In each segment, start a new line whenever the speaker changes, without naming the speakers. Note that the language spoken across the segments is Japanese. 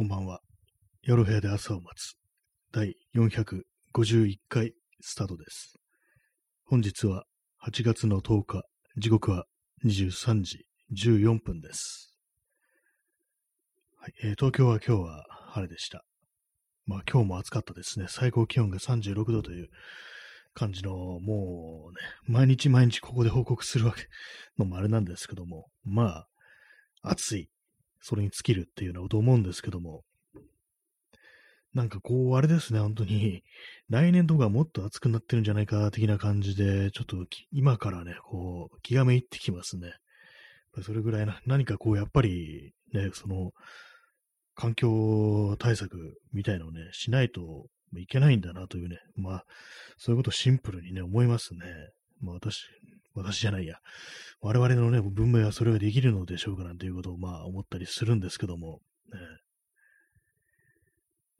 こんばんは。夜部屋で朝を待つ。第451回スタートです。本日は8月の10日、時刻は23時14分です。はいえー東京は今日は晴れでした。まあ今日も暑かったですね。最高気温が36度という感じの、もうね、毎日毎日ここで報告するわけのもあれなんですけども、まあ、暑い。それに尽きるっていうのはと思うんですけども、なんかこう、あれですね、本当に、来年とかもっと暑くなってるんじゃないか、的な感じで、ちょっと今からね、こう、気がめいってきますね。それぐらいな、何かこう、やっぱり、ね、その、環境対策みたいのをね、しないといけないんだなというね、まあ、そういうことをシンプルにね、思いますね。まあ私、私じゃないや。我々のね、文明はそれができるのでしょうかなんていうことをまあ思ったりするんですけども、ね、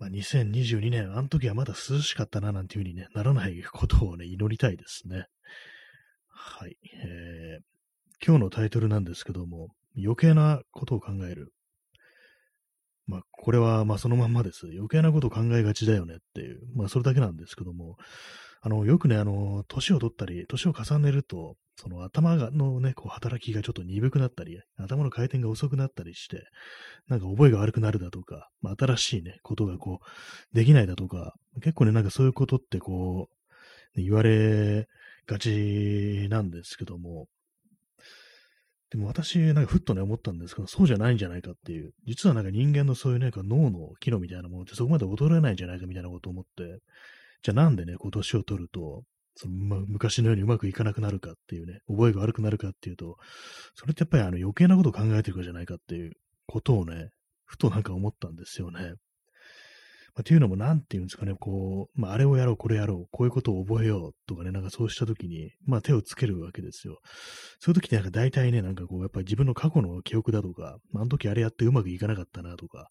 まあ、2022年、あの時はまだ涼しかったななんていう風に、ね、ならないことをね、祈りたいですね。はい。えー、今日のタイトルなんですけども、余計なことを考える。まあ、これは、まあ、そのまんまです。余計なことを考えがちだよねっていう、まあ、それだけなんですけども、あの、よくね、あの、年を取ったり、年を重ねると、その頭のね、こう、働きがちょっと鈍くなったり、頭の回転が遅くなったりして、なんか覚えが悪くなるだとか、まあ、新しいね、ことがこう、できないだとか、結構ね、なんかそういうことってこう、言われがちなんですけども、でも私、なんかふっとね、思ったんですけど、そうじゃないんじゃないかっていう、実はなんか人間のそういうね、脳の機能みたいなものってそこまで衰えないんじゃないかみたいなことを思って、じゃあなんでね、こう年を取ると、そのま、昔のようにうまくいかなくなるかっていうね、覚えが悪くなるかっていうと、それってやっぱりあの余計なことを考えてるかじゃないかっていうことをね、ふとなんか思ったんですよね。まあ、っていうのも、なんていうんですかね、こう、まあ、あれをやろう、これやろう、こういうことを覚えようとかね、なんかそうしたときに、まあ、手をつけるわけですよ。そういうときってなんか大体ね、なんかこう、やっぱり自分の過去の記憶だとか、まあ、あの時あれやってうまくいかなかったなとか、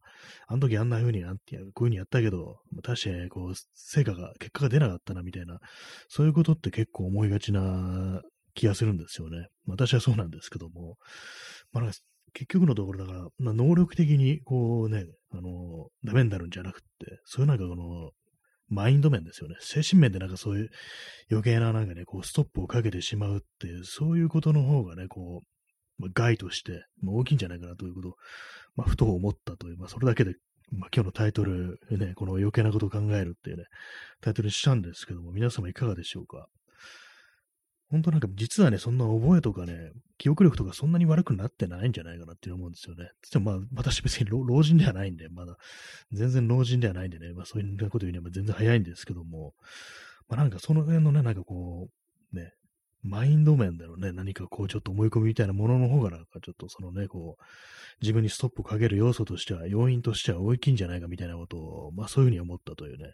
あの時あんな風に、あんてこういう風にやったけど、まあ、確かにこう、成果が、結果が出なかったなみたいな、そういうことって結構思いがちな気がするんですよね。私はそうなんですけども、まあ、結局のところだから、まあ、能力的にこうね、あの、ダメになるんじゃなくって、そういうなんかこの、マインド面ですよね。精神面でなんかそういう余計ななんかね、こうストップをかけてしまうっていう、そういうことの方がね、こう、まあ、害として、まあ、大きいんじゃないかなということを、まあ、ふと思ったという、まあ、それだけで、まあ、今日のタイトル、ね、この余計なことを考えるっていうね、タイトルにしたんですけども、皆様いかがでしょうか？本当なんか実はね、そんな覚えとかね、記憶力とかそんなに悪くなってないんじゃないかなって思うんですよね。つってもまあ、私別に老人ではないんで、まだ、全然老人ではないんでね、まあそういうこと言うには全然早いんですけども、まあなんかその辺のね、なんかこう、ね、マインド面でのね、何かこうちょっと思い込みみたいなものの方がなんかちょっとそのね、こう、自分にストップをかける要素としては、要因としては大きいんじゃないかみたいなことを、まあそういうふうに思ったというね、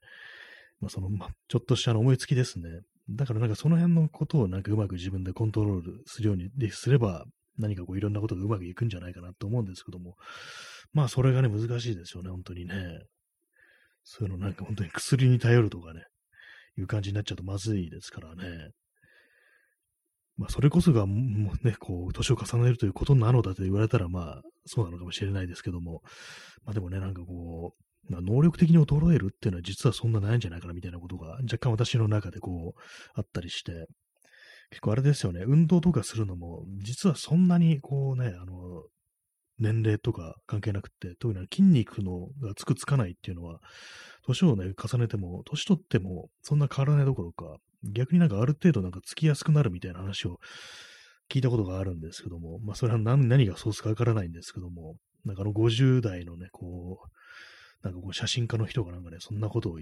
まあその、まあちょっとしたの思いつきですね。だからなんかその辺のことをなんかうまく自分でコントロールするようにすれば、何かこういろんなことがうまくいくんじゃないかなと思うんですけども、まあそれがね、難しいですよね、本当にね。そういうのなんか本当に薬に頼るとかね、いう感じになっちゃうとまずいですからね。まあそれこそがもうね、こう、年を重ねるということなのだと言われたらまあそうなのかもしれないですけども、まあでもね、なんかこう、まあ、能力的に衰えるっていうのは実はそんなないんじゃないかなみたいなことが若干私の中でこうあったりして、結構あれですよね、運動とかするのも実はそんなにこうね、あの、年齢とか関係なくて、特に筋肉のがつくつかないっていうのは、年をね、重ねても、年取ってもそんな変わらないどころか、逆になんかある程度なんかつきやすくなるみたいな話を聞いたことがあるんですけども、まあそれは何何がソースかわからないんですけども、なんかあの50代のね、こう、なんかこう写真家の人がなんかね、そんなことを、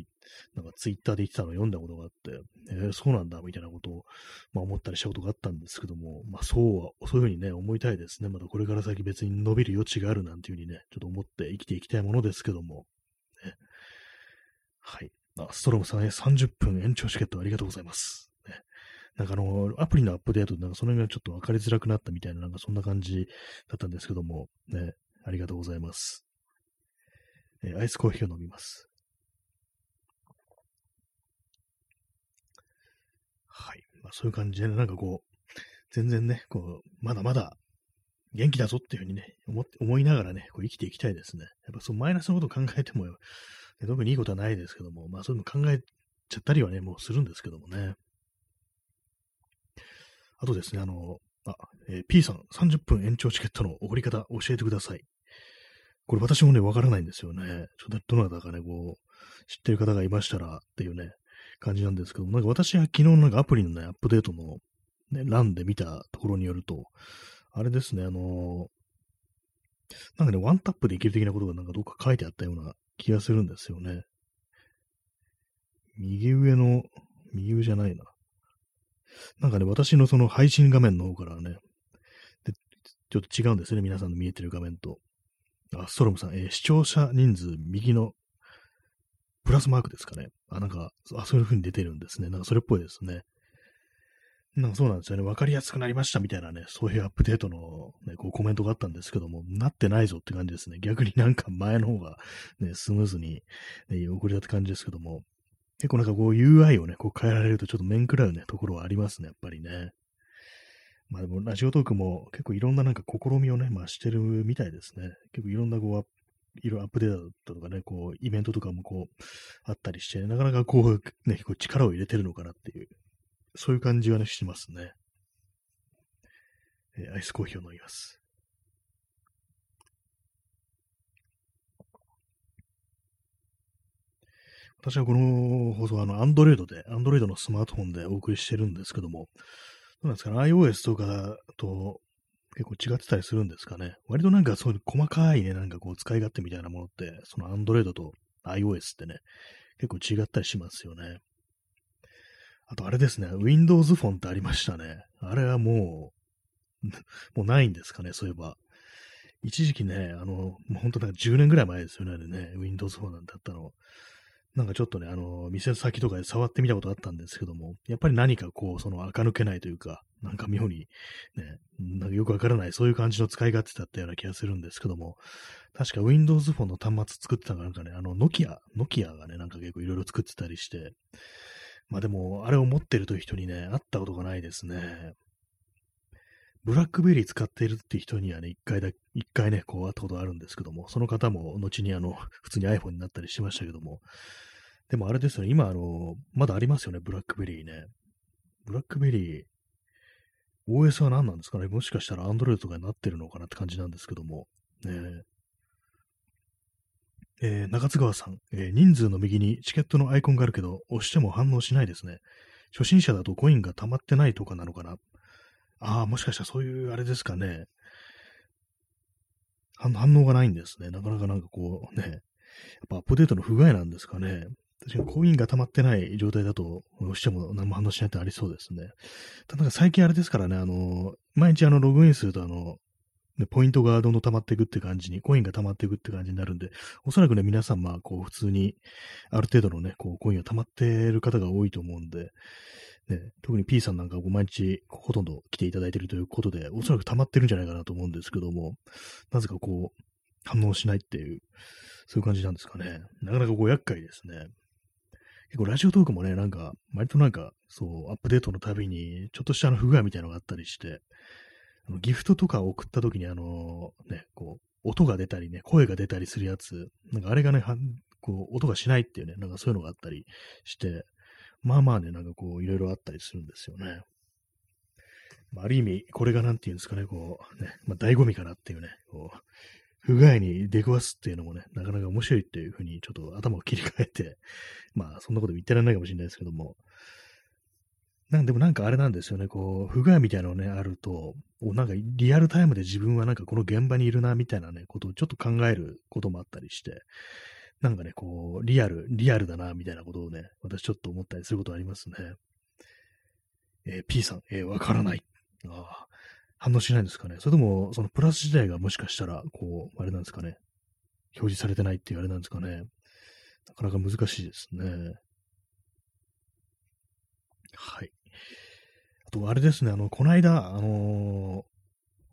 なんかツイッターで言ってたのを読んだことがあって、えー、そうなんだ、みたいなことを、まあ思ったりしたことがあったんですけども、まあそうは、そういうふうにね、思いたいですね。またこれから先別に伸びる余地があるなんていうふうにね、ちょっと思って生きていきたいものですけども、ね、はい。あ、ストロムさんへ30分延長チケットありがとうございます。ね、なんかあの、アプリのアップデートでなんかその辺がちょっと分かりづらくなったみたいな、なんかそんな感じだったんですけども、ね、ありがとうございます。えー、アイスコーヒーを飲みます。はい。まあ、そういう感じで、ね、なんかこう、全然ね、こう、まだまだ元気だぞっていうふうにね、思思いながらね、こう生きていきたいですね。やっぱそうマイナスのことを考えても、特にいいことはないですけども、まあそういうの考えちゃったりはね、もうするんですけどもね。あとですね、あの、あ、えー、P さん、30分延長チケットの送り方教えてください。これ私もね、わからないんですよね。ちょっとどなたかね、こう、知ってる方がいましたらっていうね、感じなんですけども、なんか私は昨日なんかアプリのね、アップデートのね、欄で見たところによると、あれですね、あのなんかね、ワンタップでいける的なことがなんかどっか書いてあったような気がするんですよね。右上の、右上じゃないな。なんかね、私のその配信画面の方からね、でちょっと違うんですね、皆さんの見えてる画面と。あ、ストロムさん、えー、視聴者人数右のプラスマークですかね。あ、なんか、あ、そういう風に出てるんですね。なんかそれっぽいですね。なんかそうなんですよね。わかりやすくなりましたみたいなね、そういうアップデートの、ね、こうコメントがあったんですけども、なってないぞって感じですね。逆になんか前の方が、ね、スムーズに、ね、送りたって感じですけども、結構なんかこう UI をね、こう変えられるとちょっと面食らうね、ところはありますね、やっぱりね。まあでも、ラジオトークも結構いろんななんか試みをね、まあしてるみたいですね。結構いろんなこう、いろいろアップデートとかね、こう、イベントとかもこう、あったりして、なかなかこう、ね、こう力を入れてるのかなっていうそういう感じはね、してますね。えー、アイスコーヒーを飲みます。私はこの放送はあの、アンドロイドで、アンドロイドのスマートフォンでお送りしてるんですけども、うなんですかね、iOS とかと結構違ってたりするんですかね。割となんかそういう細かいね、なんかこう使い勝手みたいなものって、そのアンドロイドと iOS ってね、結構違ったりしますよね。あとあれですね、Windows フォンってありましたね。あれはもう、もうないんですかね、そういえば。一時期ね、あの、もう本当なんか10年ぐらい前ですよね、あれね、Windows フォンなんてあったの。なんかちょっとね、あの、店先とかで触ってみたことあったんですけども、やっぱり何かこう、その垢抜けないというか、なんか妙に、ね、なんかよくわからない、そういう感じの使い勝手だったような気がするんですけども、確か Windows フォンの端末作ってたのがなんかね、あの、ノキア、ノキアがね、なんか結構いろいろ作ってたりして、まあでも、あれを持ってるという人にね、会ったことがないですね。ブラックベリー使っているっていう人にはね、一回だ、一回ね、こう会ったことあるんですけども、その方も後にあの、普通に iPhone になったりしましたけども、でもあれですよね、今あの、まだありますよね、ブラックベリーね。ブラックベリー、OS は何なんですかね？もしかしたら Android とかになってるのかなって感じなんですけども、ねえー、中津川さん、えー、人数の右にチケットのアイコンがあるけど、押しても反応しないですね。初心者だとコインが溜まってないとかなのかな？ああ、もしかしたらそういうあれですかね。反応がないんですね。なかなかなんかこうね、やっぱアップデートの不具合なんですかね。確かにコインが溜まってない状態だと、押しても何も反応しないってありそうですね。ただ最近あれですからね、あの、毎日あのログインするとあの、で、ポイントがどんどん溜まっていくって感じに、コインが溜まっていくって感じになるんで、おそらくね、皆さん、まあ、こう、普通に、ある程度のね、こう、コインが溜まっている方が多いと思うんで、ね、特に P さんなんか毎日ほとんど来ていただいているということで、おそらく溜まってるんじゃないかなと思うんですけども、なぜかこう、反応しないっていう、そういう感じなんですかね。なかなかこう厄介ですね。結構ラジオトークもね、なんか、割となんか、そう、アップデートのたびに、ちょっとしたあの不具合みたいなのがあったりして、あのギフトとかを送った時に、あのね、こう、音が出たりね、声が出たりするやつ、なんかあれがね、こう、音がしないっていうね、なんかそういうのがあったりして、まあまあね、なんかこう、いろいろあったりするんですよね。まあ、ある意味、これがなんていうんですかね、こう、ね、まあ、醍醐味かなっていうね、こう、不具合に出くわすっていうのもね、なかなか面白いっていうふうに、ちょっと頭を切り替えて、まあ、そんなこと言ってられないかもしれないですけども、なんでもなんかあれなんですよね、こう、不具合みたいなのね、あると、なんかリアルタイムで自分はなんかこの現場にいるな、みたいなね、ことをちょっと考えることもあったりして、なんかね、こう、リアル、リアルだな、みたいなことをね、私ちょっと思ったりすることありますね。えー、P さん、えー、わからない。ああ、反応しないんですかね。それとも、そのプラス自体がもしかしたら、こう、あれなんですかね。表示されてないっていうあれなんですかね。なかなか難しいですね。はい。あと、あれですね、あの、この間、あの、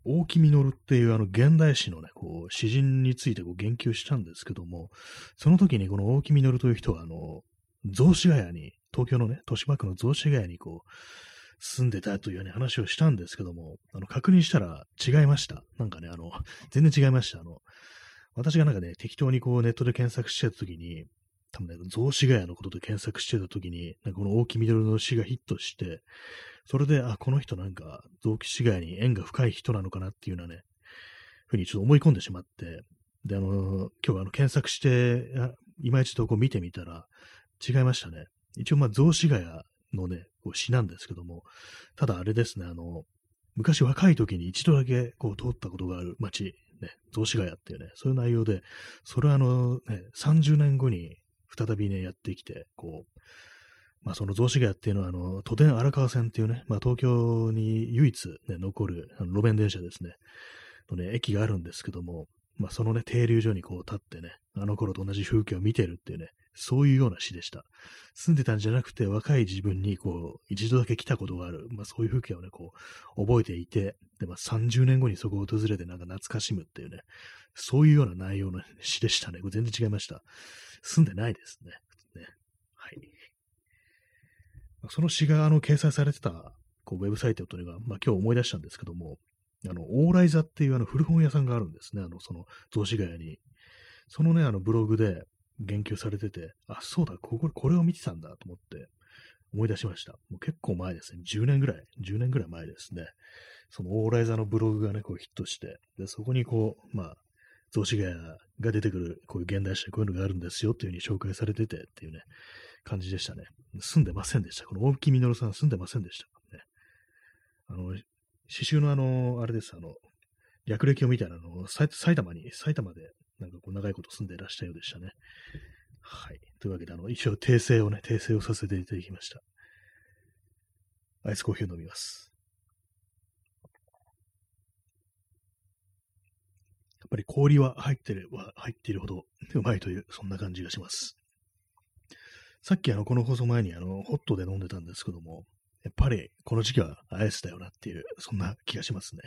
大木実っていうあの現代史のね、こう、詩人についてこう言及したんですけども、その時にこの大木実という人は、あの、雑司ヶ谷に、東京のね、豊島区の雑司ヶ谷にこう、住んでたというね、話をしたんですけども、あの、確認したら違いました。なんかね、あの、全然違いました。あの、私がなんかね、適当にこうネットで検索してたときに、多分ね、雑司ヶ谷のことで検索してたときに、なんかこの大木みどるの詩がヒットして、それで、あ、この人なんか、雑司ヶ谷に縁が深い人なのかなっていうようなね、ふうにちょっと思い込んでしまって、で、あの、今日あの検索して、今一度こう見てみたら、違いましたね。一応まあ、雑司ヶ谷のね、こう詩なんですけども、ただあれですね、あの、昔若い時に一度だけこう通ったことがある街、ね、雑司ヶ谷っていうね、そういう内容で、それはあの、ね、30年後に再びね、やってきて、こう、まあその雑司ヶ谷っていうのは、あの、都電荒川線っていうね、まあ東京に唯一、ね、残る路面電車ですね、のね、駅があるんですけども、まあそのね、停留所にこう立ってね、あの頃と同じ風景を見てるっていうね、そういうような詩でした。住んでたんじゃなくて、若い自分にこう、一度だけ来たことがある、まあそういう風景をね、こう、覚えていて、で、まあ30年後にそこを訪れてなんか懐かしむっていうね、そういうような内容の詩でしたね。これ全然違いました。住んでないですね。ねはい。その詩があの掲載されてたこうウェブサイトというのが、まあ、今日思い出したんですけども、あの、オーライザっていうあの古本屋さんがあるんですね。あの、その、雑司ヶ谷に。そのね、あのブログで言及されてて、あ、そうだ、ここ、これを見てたんだと思って思い出しました。もう結構前ですね。10年ぐらい、10年ぐらい前ですね。そのオーライザのブログがね、こうヒットして、で、そこにこう、まあ、雑司ヶ谷が出てくる、こういう現代史でこういうのがあるんですよっていう風に紹介されててっていうね、感じでしたね。住んでませんでした。この大木みのるさん住んでませんでした。ね。あの、刺繍のあの、あれです、あの、略歴を見たら、あの、埼玉に、埼玉で、なんかこう長いこと住んでいらしたようでしたね。はい。というわけで、あの、一応訂正をね、訂正をさせていただきました。アイスコーヒーを飲みます。やっぱり氷は入ってる、は入っているほど うまいという、そんな感じがします。さっきあの、この放送前にあの、ホットで飲んでたんですけども、やっぱりこの時期はアイスだよなっていう、そんな気がしますね。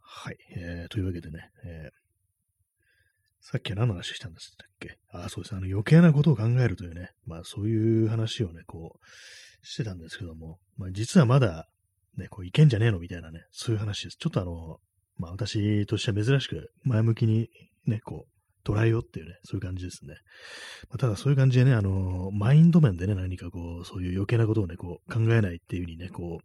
はい。えー、というわけでね、えー、さっきは何の話したんですっけ？あ、そうです。あの、余計なことを考えるというね、まあそういう話をね、こう、してたんですけども、まあ実はまだ、ね、こういけんじゃねえのみたいなね、そういう話です。ちょっとあの、まあ私としては珍しく前向きにね、こう、捉えようっていうね、そういう感じですね。まあ、ただそういう感じでね、あの、マインド面でね、何かこう、そういう余計なことをね、こう、考えないっていう風にね、こ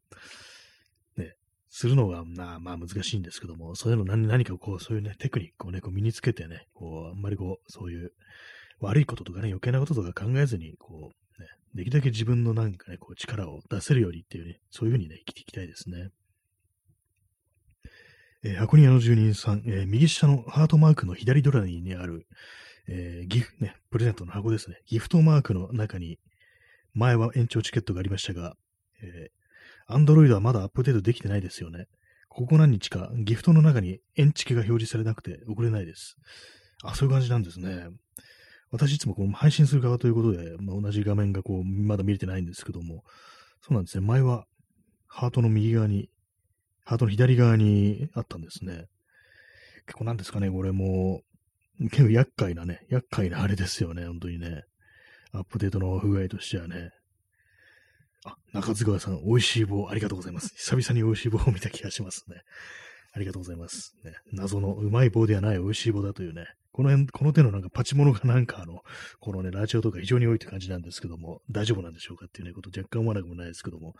う、ね、するのが、まあ、まあ難しいんですけども、そういうの何何かこう、そういうね、テクニックをね、こう身につけてね、こう、あんまりこう、そういう悪いこととかね、余計なこととか考えずに、こう、ね、できるだけ自分のなんかね、こう、力を出せるようにっていうね、そういう風にね、生きていきたいですね。えー、箱庭の住人さん、えー、右下のハートマークの左ドラにある、えー、ギフ、ね、プレゼントの箱ですね。ギフトマークの中に、前は延長チケットがありましたが、えー、アンドロイドはまだアップデートできてないですよね。ここ何日か、ギフトの中に延チケが表示されなくて送れないです。あ、そういう感じなんですね。私いつもこの配信する側ということで、まあ、同じ画面がこう、まだ見れてないんですけども、そうなんですね。前は、ハートの右側にハートの左側にあったんですね。結構なんですかね、これも、結構厄介なね、厄介なあれですよね、本当にね。アップデートの不具合としてはね。あ、中津川さん、美味しい棒ありがとうございます。久々に美味しい棒を見た気がしますね。ありがとうございます。ね、謎のうまい棒ではない美味しい棒だというね、この辺、この手のなんかパチモノがなんかあの、このね、ラジオとか非常に多いって感じなんですけども、大丈夫なんでしょうかっていうね、こと若干思わなくもないですけども。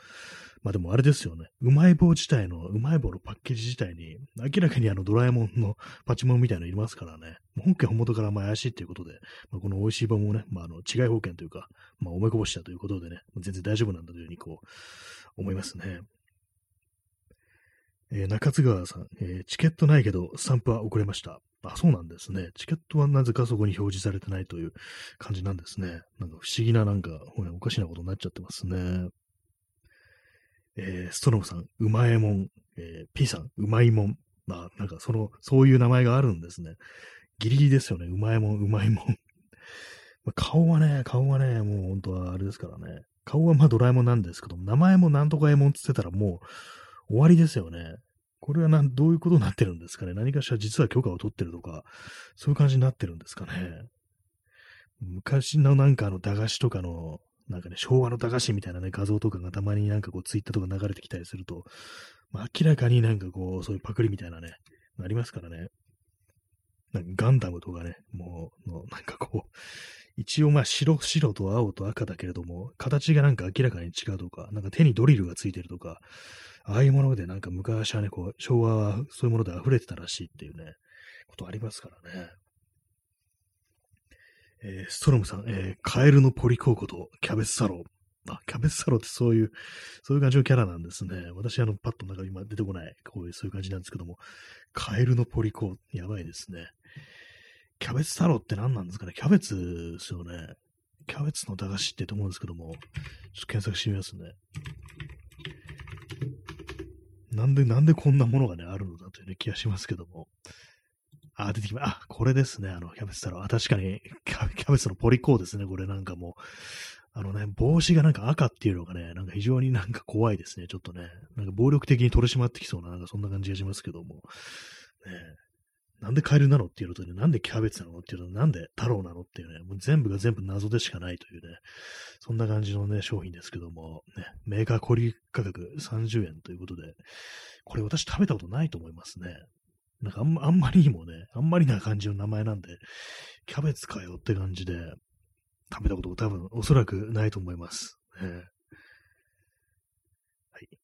まあでもあれですよね。うまい棒自体の、うまい棒のパッケージ自体に、明らかにあのドラえもんのパチモンみたいなのいますからね。本家本元からまあ怪しいっていうことで、まあ、この美味しい棒もね、まああの、違い保険というか、まあおめこぼしたということでね、全然大丈夫なんだというふうにこう、思いますね。えー、中津川さん、えー、チケットないけど、スタンプは遅れました。あ、そうなんですね。チケットはなぜかそこに表示されてないという感じなんですね。なんか不思議ななんか、おかしなことになっちゃってますね。えー、ストロムさん、うまえもん。えー、P さん、うまいもん。まあ、なんかその、そういう名前があるんですね。ギリギリですよね。うまいもん、うまいもん。まあ、顔はね、顔はね、もう本当はあれですからね。顔はまあドラえもんなんですけど、名前もなんとかえもんって言ってたらもう終わりですよね。これはなどういうことになってるんですかね何かしら実は許可を取ってるとか、そういう感じになってるんですかね昔のなんかあの駄菓子とかのなんかね、昭和の駄菓子みたいなね、画像とかがたまになんかこう、ツイッターとか流れてきたりすると、まあ、明らかになんかこう、そういうパクリみたいなね、ありますからね。ガンダムとかね、もう、のなんかこう、一応まあ白、白と青と赤だけれども、形がなんか明らかに違うとか、なんか手にドリルがついてるとか、ああいうものでなんか昔はね、こう、昭和はそういうもので溢れてたらしいっていうね、ことありますからね。えー、ストロムさん、えー、カエルのポリコーコとキャベツサロあ、キャベツサロってそういう、そういう感じのキャラなんですね。私、あの、パッとなんか今出てこない、こういう、そういう感じなんですけども、カエルのポリコー、やばいですね。キャベツ太郎って何なんですかね？キャベツですよね。キャベツの駄菓子ってと思うんですけども、ちょっと検索してみますね。なんで、なんでこんなものがね、あるのだという、ね、気がしますけども。あ、出てきま、あ、これですね、あの、キャベツ太郎。あ、確かにキャ、キャベツのポリコーですね、これなんかもう。あのね、帽子がなんか赤っていうのがね、なんか非常になんか怖いですね、ちょっとね。なんか暴力的に取り締まってきそうな、なんかそんな感じがしますけども。ね、なんでカエルなのっていうのとね、なんでキャベツなのっていうのと、なんで太郎なのっていうね、もう全部が全部謎でしかないというね、そんな感じのね、商品ですけども、ね、メーカー小売価格30円ということで、これ私食べたことないと思いますね。なんかあんまあんまりにもね、あんまりな感じの名前なんで、キャベツかよって感じで、食べたこと多分おそらくないと思います。ね、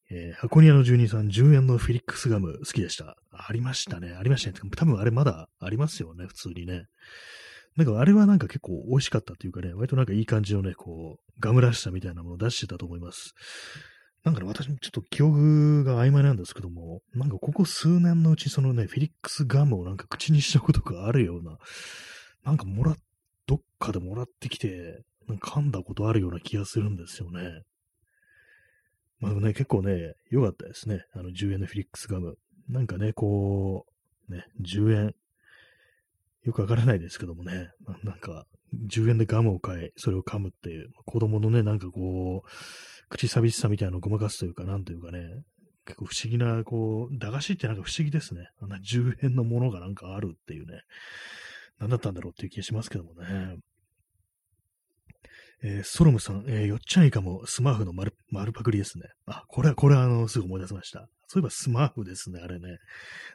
えー、箱庭の住人さん、10円のフィリックスガム好きでした。ありましたね。ありましたね。多分あれまだありますよね、普通にね。なんかあれはなんか結構美味しかったっていうかね、割となんかいい感じのね、こう、ガムらしさみたいなものを出してたと思います。なんかね、私もちょっと記憶が曖昧なんですけども、なんかここ数年のうちそのね、フィリックスガムをなんか口にしたことがあるような、なんかもらっ、どっかでもらってきて、なんか噛んだことあるような気がするんですよね。まあね、結構ね、良かったですね。あの、10円のフィリックスガム。なんかね、こう、ね、10円。よくわからないですけどもね、なんか、10円でガムを買い、それを噛むっていう、子供のね、なんかこう、口寂しさみたいなのをごまかすというか、なんというかね、結構不思議な、こう、駄菓子ってなんか不思議ですね。あんな10円のものがなんかあるっていうね、何だったんだろうっていう気がしますけどもね。えー、ソロムさん、えー、よっちゃんいかもスマーフの丸丸パクリですね。あ、これは、これは、あの、すぐ思い出しました。そういえばスマーフですね、あれね。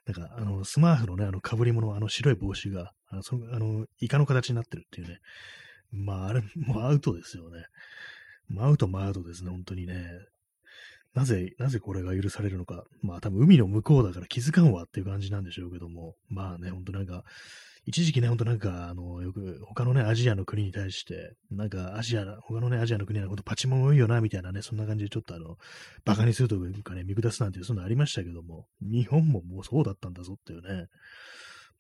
なんか、あの、スマーフのね、あの、被り物、あの、白い帽子が、あの、そのあのイカの形になってるっていうね。まあ、あれ、もうアウトですよね。アウトもアウトですね、本当にね。なぜ、なぜこれが許されるのか。まあ、多分海の向こうだから気づかんわっていう感じなんでしょうけども。まあね、ほんとなんか、一時期ね、ほんとなんか、あの、よく、他のね、アジアの国に対して、なんか、アジア、他のね、アジアの国のことパチモン多いよな、みたいなね、そんな感じでちょっとあの、馬鹿にするというかね、見下すなんていう、そんなありましたけども、日本ももうそうだったんだぞっていうね、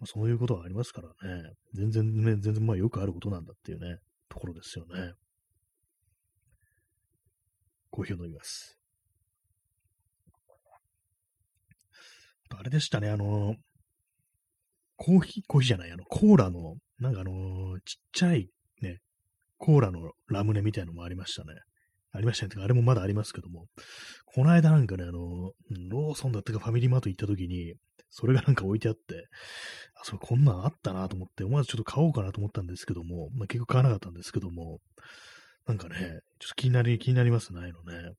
まあ、そういうことはありますからね、全然ね、全然まあよくあることなんだっていうね、ところですよね。コーヒーを飲みます。あれでしたね、あの、コーヒー、コーヒーじゃない、あの、コーラの、なんかあのー、ちっちゃいね、コーラのラムネみたいのもありましたね。ありましたね。あれもまだありますけども、この間なんかね、あの、ローソンだったかファミリーマート行った時に、それがなんか置いてあって、あ、それこんなんあったなと思って、思わずちょっと買おうかなと思ったんですけども、まあ、結局買わなかったんですけども、なんかね、ちょっと気になり、気になりますね、あのね。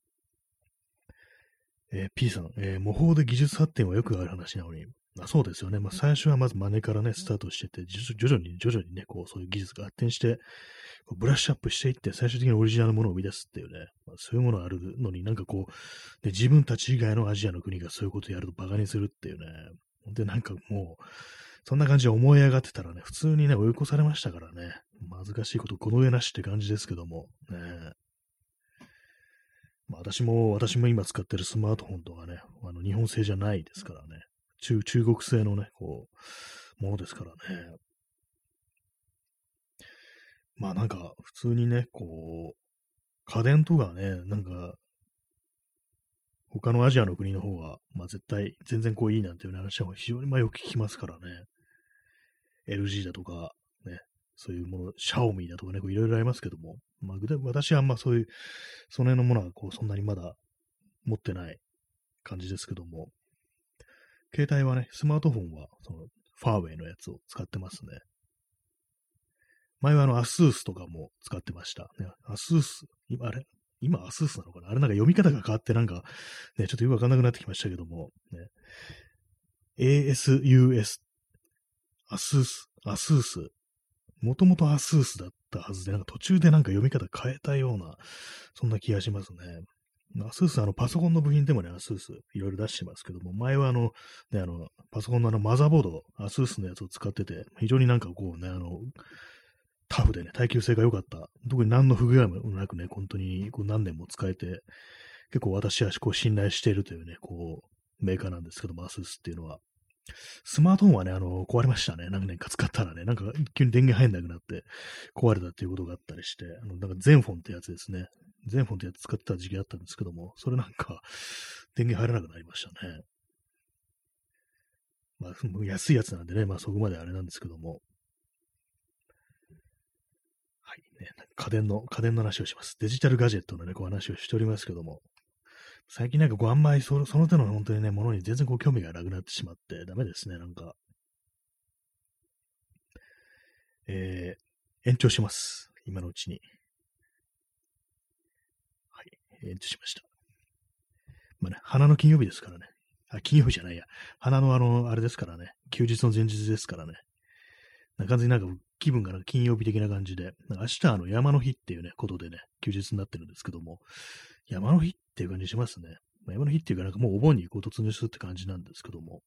えー、P さん、えー、模倣で技術発展はよくある話なのに、あそうですよね。まあ、最初はまず真似からね、スタートしてて、徐々に徐々にね、こう、そういう技術が発展して、こうブラッシュアップしていって、最終的にオリジナルのものを生み出すっていうね、まあ、そういうものがあるのになんかこう、で自分たち以外のアジアの国がそういうことをやると馬鹿にするっていうね、で、なんかもう、そんな感じで思い上がってたらね、普通にね、追い越されましたからね、恥ずかしいことこの上なしって感じですけども、ね。まあ、私も、私も今使ってるスマートフォンとかね、あの日本製じゃないですからね、中、中国製のね、こう、ものですからね。まあなんか、普通にね、こう、家電とかね、なんか、他のアジアの国の方が、まあ絶対全然こういいなんていう話は非常にまあよく聞きますからね。LG だとか、ね、そういうもの、シャオミだとかね、いろいろありますけども、まあ私はあんまそういう、その辺のものはこうそんなにまだ持ってない感じですけども、携帯はね、スマートフォンは、その、ファーウェイのやつを使ってますね。前はあの、アスースとかも使ってました。ね、アスース、今、あれ？今、アスースなのかな？あれなんか読み方が変わってなんか、ね、ちょっとよくわかんなくなってきましたけども、ね、ASUS、アスース、アスース。もともとアスースだったはずで、なんか途中でなんか読み方変えたような、そんな気がしますね。アスース、あの、パソコンの部品でもね、アスース、いろいろ出してますけども、前はあの、ね、あの、パソコンのあの、マザーボード、アスースのやつを使ってて、非常になんかこうね、あの、タフでね、耐久性が良かった。特に何の不具合もなくね、本当にこう何年も使えて、結構私はこう信頼しているというね、こう、メーカーなんですけども、アスースっていうのは。スマートフォンはね、あの、壊れましたね。何年か使ったらね、なんか急に電源入んなくなって壊れたっていうことがあったりして、あの、なんか全フォンってやつですね。全フォンってやつ使ってた時期あったんですけども、それなんか電源入らなくなりましたね。まあ、安いやつなんでね、まあそこまであれなんですけども。はい、ね。家電の、家電の話をします。デジタルガジェットのね、こう話をしておりますけども、最近なんかこうあんまりそその手の本当にね、ものに全然こう興味がなくなってしまってダメですね、なんか。えー、延長します。今のうちに。はい、延長しました。まあね、花の金曜日ですからね。あ、金曜日じゃないや。花のあの、あれですからね。休日の前日ですからね。完全になんか気分がなんか金曜日的な感じで、明日あの山の日っていうね、ことでね、休日になってるんですけども、山の日っっていう感じしますね。まあ、山の日っていうかなんかもうお盆にこう突入するって感じなんですけども、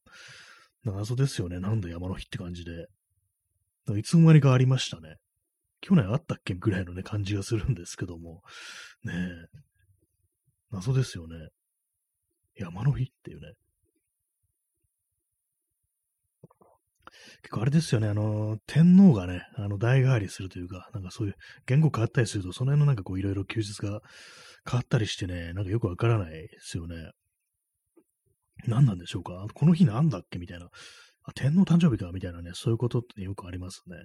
謎ですよね。なんだ山の日って感じで。いつの間にかありましたね。去年あったっけぐらいのね、感じがするんですけども、ねえ、謎ですよね。山の日っていうね。結構あれですよね、あの、天皇がね、あの、代替わりするというか、なんかそういう言語変わったりすると、その辺のなんかこういろいろ休日が変わったりしてね、なんかよくわからないですよね。何なんでしょうか？この日なんだっけ？みたいな。あ、天皇誕生日か？みたいなね、そういうことってよくありますね。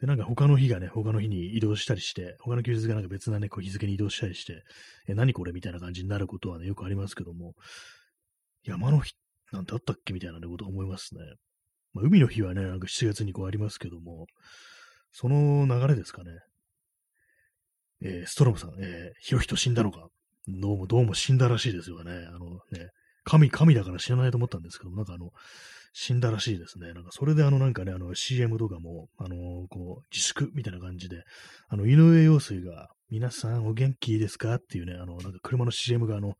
で、なんか他の日がね、他の日に移動したりして、他の休日がなんか別なね、こう日付に移動したりして、え、何これ？みたいな感じになることはね、よくありますけども、山の日なんてあったっけ？みたいな、ね、こと思いますね。まあ、海の日はね、なんか7月にこうありますけども、その流れですかね。えー、ストロムさん、えー、ヒロヒト死んだのかどうも、どうも死んだらしいですよね。あのね、神、神だから知らないと思ったんですけどなんかあの、死んだらしいですね。なんかそれであのなんかね、あの CM とかも、あの、こう、自粛みたいな感じで、あの、井上陽水が、皆さんお元気ですかっていうね、あの、なんか車の CM があの、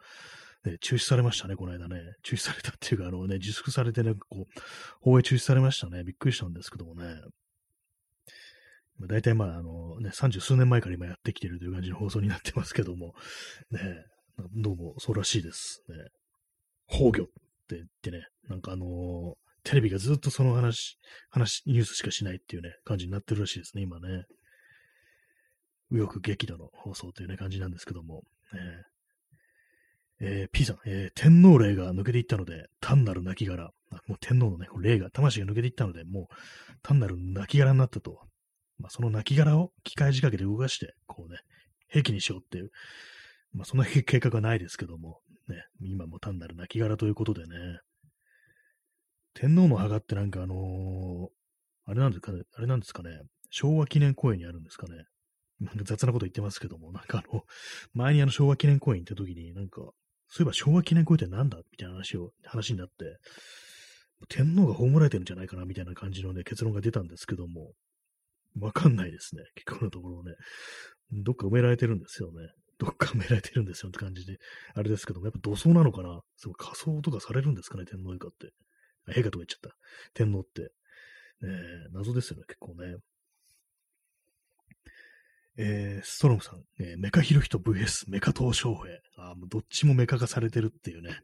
ね、中止されましたね、この間ね。中止されたっていうか、あのね、自粛されてね、こう、放映中止されましたね。びっくりしたんですけどもね。ま大体まあ、あのね、三十数年前から今やってきてるという感じの放送になってますけども、ね、どうもそうらしいです。ね、崩御って言ってね、なんかあのー、テレビがずっとその話、話、ニュースしかしないっていうね、感じになってるらしいですね、今ね。右翼激怒の放送というね、感じなんですけども、ね、えー、P さん、えー、天皇霊が抜けていったので、単なる亡骸。もう天皇のね、霊が、魂が抜けていったので、もう単なる亡骸になったと。まあ、その亡骸を機械仕掛けで動かして、こうね、兵器にしようっていう、まあ、そんな計画はないですけども、ね、今も単なる亡骸ということでね、天皇の墓ってなんかあのー、あれなんですかね、あれなんですかね、昭和記念公園にあるんですかね。なんか雑なこと言ってますけども、なんかあの、前にあの昭和記念公園行った時に、なんか、そういえば昭和記念公園ってなんだ？みたいな話を、話になって、天皇が葬られてるんじゃないかなみたいな感じのね、結論が出たんですけども、わかんないですね。結局のところね。どっか埋められてるんですよね。どっか埋められてるんですよって感じで。あれですけども、やっぱ土葬なのかな？すごい仮装とかされるんですかね、天皇陛下って。陛下とか言っちゃった。天皇って。ね謎ですよね、結構ね。えー、ストロムさん、えー、メカヒロヒト VS メカ東小平。あもうどっちもメカ化されてるっていうね。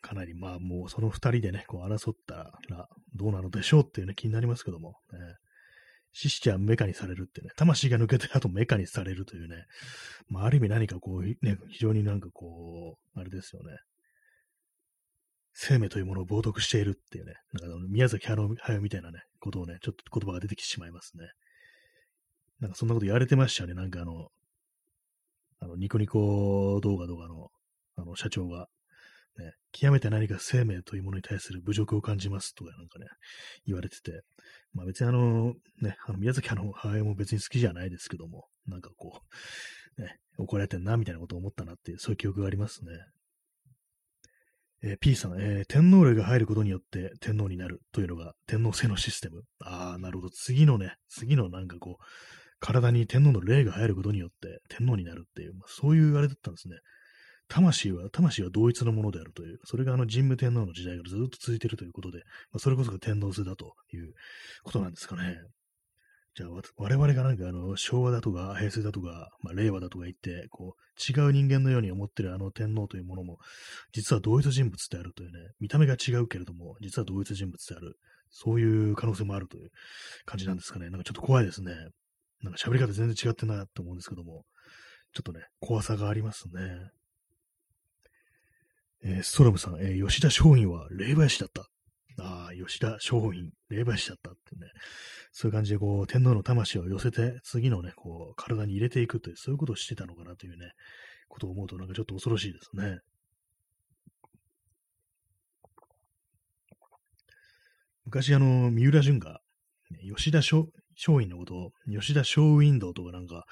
かなりまあもうその二人でね、こう争ったらどうなのでしょうっていうね、気になりますけども、ね。死しちゃメカにされるってね、魂が抜けてあとメカにされるというね、まあある意味何かこう、ね、非常になんかこう、あれですよね。生命というものを冒涜しているっていうね、なんか宮崎駿みたいなね、ことをね、ちょっと言葉が出てきてしまいますね。なんかそんなこと言われてましたよね。なんかあの、あの、ニコニコ動画とかの、あの、社長が、ね、極めて何か生命というものに対する侮辱を感じますとかなんかね、言われてて、まあ別にあの、ね、あの宮崎あの母親も別に好きじゃないですけども、なんかこう、ね、怒られてんな、みたいなことを思ったなっていう、そういう記憶がありますね。えー、P さん、えー、天皇霊が入ることによって天皇になるというのが天皇制のシステム。ああ、なるほど。次のね、次のなんかこう、体に天皇の霊が入ることによって天皇になるっていう、まあ、そういうあれだったんですね。魂は、魂は同一のものであるという、それがあの神武天皇の時代からずっと続いているということで、まあ、それこそが天皇制だということなんですかね。じゃあ、我々がなんかあの、昭和だとか平成だとか、まあ、令和だとか言って、こう、違う人間のように思ってるあの天皇というものも、実は同一人物であるというね、見た目が違うけれども、実は同一人物である。そういう可能性もあるという感じなんですかね。なんかちょっと怖いですね。なんか喋り方全然違ってなと思うんですけども、ちょっとね、怖さがありますね。えー、ストロムさん、えー、吉田松陰は霊媒師だった。ああ、吉田松陰、霊媒師だったってね、そういう感じでこう、天皇の魂を寄せて、次のね、こう、体に入れていくという、そういうことをしてたのかなというね、ことを思うとなんかちょっと恐ろしいですね。昔あの、三浦淳が、吉田松陰のことを、吉田松陰道とかなんか、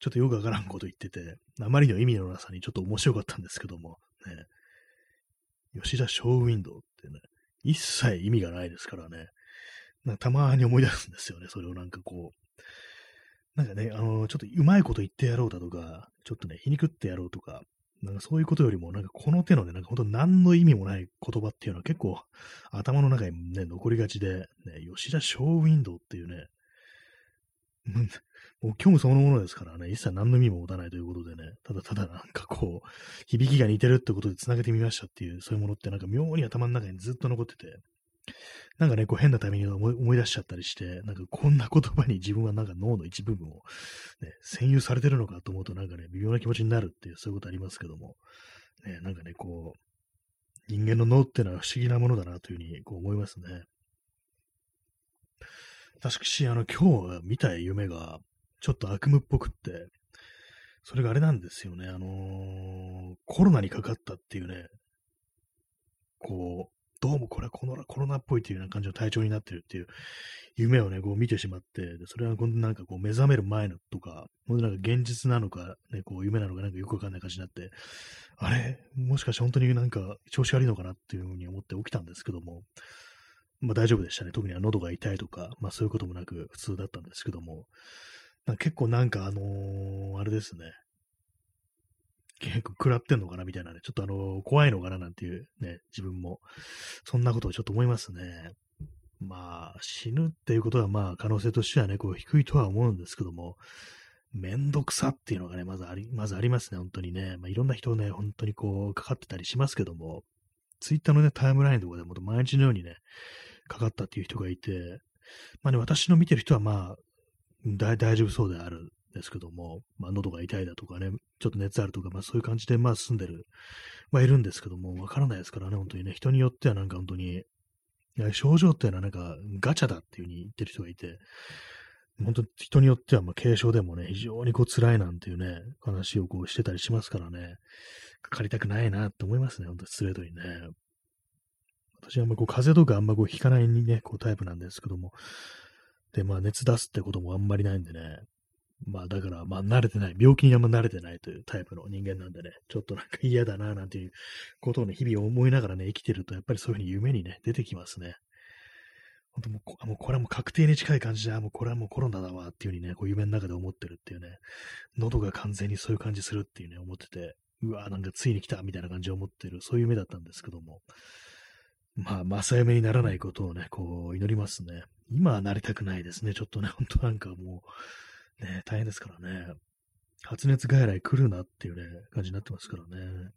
ちょっとよくわからんこと言ってて、あまりの意味のなさにちょっと面白かったんですけども、ね、吉田ショーウィンドウってね、一切意味がないですからね。なんかたまに思い出すんですよね、それをなんかこう。なんかね、あの、ちょっとうまいこと言ってやろうだとか、ちょっとね、皮肉ってやろうとか、なんかそういうことよりも、なんかこの手のね、なんか本当何の意味もない言葉っていうのは結構頭の中にね、残りがちで、ね、吉田ショーウィンドウっていうね、もう虚無そのものですからね、一切何の意味も持たないということでね、ただただなんかこう、響きが似てるってことで繋げてみましたっていう、そういうものってなんか妙に頭の中にずっと残ってて、なんかね、こう変なタイミングで思い出しちゃったりして、なんかこんな言葉に自分はなんか脳の一部分を、ね、占有されてるのかと思うとなんかね、微妙な気持ちになるっていう、そういうことありますけども、ね、なんかね、こう、人間の脳ってのは不思議なものだなというふうにこう思いますね。私、あの、今日見た夢が、ちょっと悪夢っぽくって、それがあれなんですよね、あのー、コロナにかかったっていうね、こう、どうもこれはコロナコロナっぽいっていうような感じの体調になってるっていう夢をね、こう見てしまって、でそれはなんかこう目覚める前のとか、もうなんか現実なのか、ね、こう夢なのかなんかよくわかんない感じになって、あれ？もしかして本当になんか調子悪いのかなっていうふうに思って起きたんですけども、まあ大丈夫でしたね。特には喉が痛いとか、まあそういうこともなく普通だったんですけども、結構なんかあのー、あれですね。結構食らってんのかなみたいなね、ちょっとあのー、怖いのかななんていうね、自分も、そんなことをちょっと思いますね。まあ、死ぬっていうことはまあ可能性としてはね、こう低いとは思うんですけども、めんどくさっていうのがね、まずあり、まずありますね、本当にね。まあいろんな人ね、本当にこう、かかってたりしますけども、ツイッターのね、タイムラインとかでも毎日のようにね、かかったっていう人がいて、まあね、私の見てる人はまあ、大丈夫そうであるんですけども、まあ、喉が痛いだとかね、ちょっと熱あるとか、まあ、そういう感じで、まあ、住んでる、まあ、いるんですけども、わからないですからね、本当にね、人によってはなんか本当に、症状っていうのはなんかガチャだっていう風に言ってる人がいて、本当に人によってはまあ軽症でもね、非常にこう辛いなんていうね、話をこうしてたりしますからね、かかりたくないなって思いますね、本当ストレートにね。私はあんまこう風邪とかあんまこう引かないにね、こうタイプなんですけども、で、まあ熱出すってこともあんまりないんでね。まあだから、まあ慣れてない、病気にあんま慣れてないというタイプの人間なんでね、ちょっとなんか嫌だななんていうことをね、日々思いながらね、生きてると、やっぱりそういうふうに夢にね、出てきますね。本当もう、もうこれはもう確定に近い感じで、あ、もうこれはもうコロナだわっていうふうにね、こう夢の中で思ってるっていうね、喉が完全にそういう感じするっていうね、思ってて、うわなんかついに来たみたいな感じを思ってる、そういう夢だったんですけども、まあ、正夢にならないことをね、こう、祈りますね。今はなりたくないですね。ちょっとね、ほんとなんかもう、ね、大変ですからね。発熱外来来るなっていうね、感じになってますからね。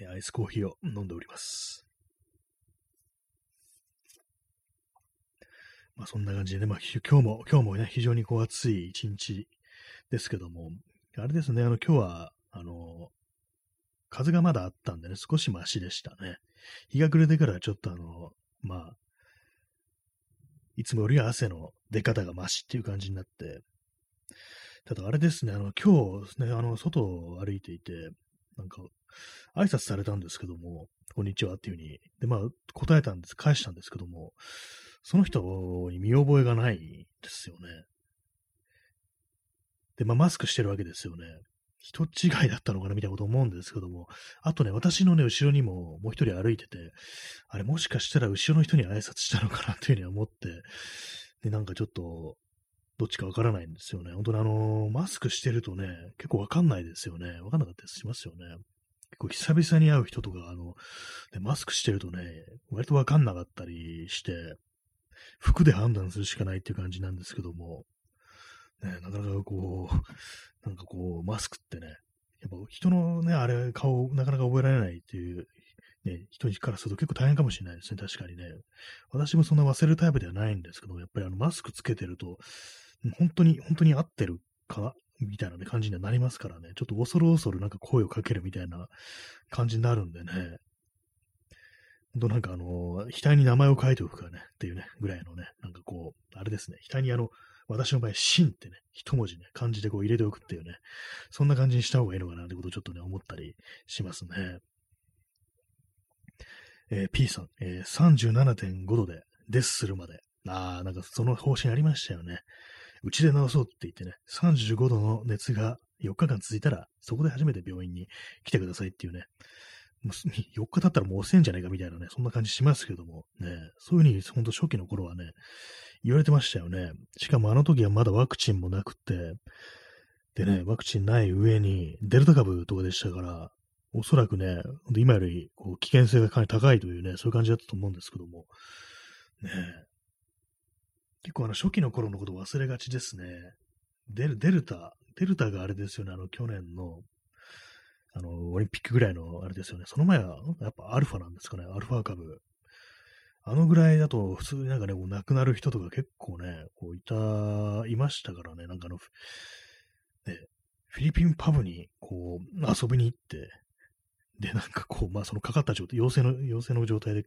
えアイスコーヒーを飲んでおります。まあそんな感じでね、まあ今日も、今日もね、非常にこう暑い一日ですけども、あれですね、あの今日は、あの、風がまだあったんでね、少しマシでしたね。日が暮れてからちょっとあの、まあ、いつもよりは汗の出方がマシっていう感じになって、ただあれですね、あの、今日ね、あの、外を歩いていて、なんか、挨拶されたんですけども、こんにちはっていう風に、で、まあ、答えたんです、返したんですけども、その人に見覚えがないですよね。で、まあ、マスクしてるわけですよね。人違いだったのかなみたいなこと思うんですけども、あとね、私のね、後ろにももう一人歩いてて、あれもしかしたら後ろの人に挨拶したのかなっていうふうに思って、で、なんかちょっと、どっちかわからないんですよね。本当にあのマスクしてるとね、結構わかんないですよね。わかんなかったりしますよね。結構久々に会う人とか、あの、でマスクしてるとね、割とわかんなかったりして、服で判断するしかないっていう感じなんですけども、ね、なかなかこう、なんかこう、マスクってね、やっぱ人のね、あれ、顔、なかなか覚えられないっていう、ね、人からすると結構大変かもしれないですね、確かにね。私もそんな忘れるタイプではないんですけど、やっぱりあの、マスクつけてると、本当に、本当に合ってるかみたいな、ね、感じにはなりますからね、ちょっと恐る恐るなんか声をかけるみたいな感じになるんでね、本当なんかあの、額に名前を書いておくかね、っていうね、ぐらいのね、なんかこう、あれですね、額にあの、私の場合、シンってね、一文字ね、漢字でこう入れておくっていうね、そんな感じにした方がいいのかなってことをちょっとね、思ったりしますね。えー、P さん、えー、37.5度で、デスするまで。ああ、なんかその方針ありましたよね。うちで治そうって言ってね、35度の熱が4日間続いたら、そこで初めて病院に来てくださいっていうね、4 日経ったらもう遅いんじゃないかみたいなね、そんな感じしますけども、ね、そういうふうに、ほんと初期の頃はね、言われてましたよね。しかもあの時はまだワクチンもなくて、でね、ワクチンない上に、デルタ株とかでしたから、おそらくね、今よりこう危険性がかなり高いというね、そういう感じだったと思うんですけども、ね。結構あの初期の頃のこと忘れがちですね。デルデルタ、デルタがあれですよね、あの去年の、あの、オリンピックぐらいのあれですよね。その前は、やっぱアルファなんですかね、アルファ株。あのぐらいだと、普通になんかね、こう亡くなる人とか結構ね、こういた、いましたからね、なんかあの、ね、フィリピンパブにこう遊びに行って、で、なんかこう、まあそのかかった状態、陽性の、陽性の状態で、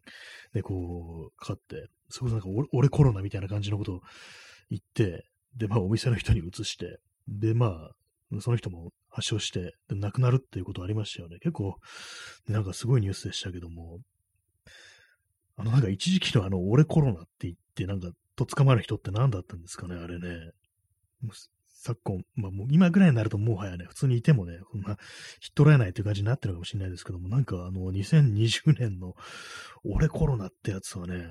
で、こう、かかって、そこなんか俺コロナみたいな感じのことを言って、で、まあお店の人に移して、で、まあ、その人も発症して、亡くなるっていうことありましたよね。結構、なんかすごいニュースでしたけども、あの、なんか一時期のあの、俺コロナって言って、なんか、と捕まる人って何だったんですかね、あれね。昨今、まあもう今ぐらいになるともはやね、普通にいてもね、こんな、引っ取られないっていう感じになってるかもしれないですけども、なんかあの、2020年の俺コロナってやつはね、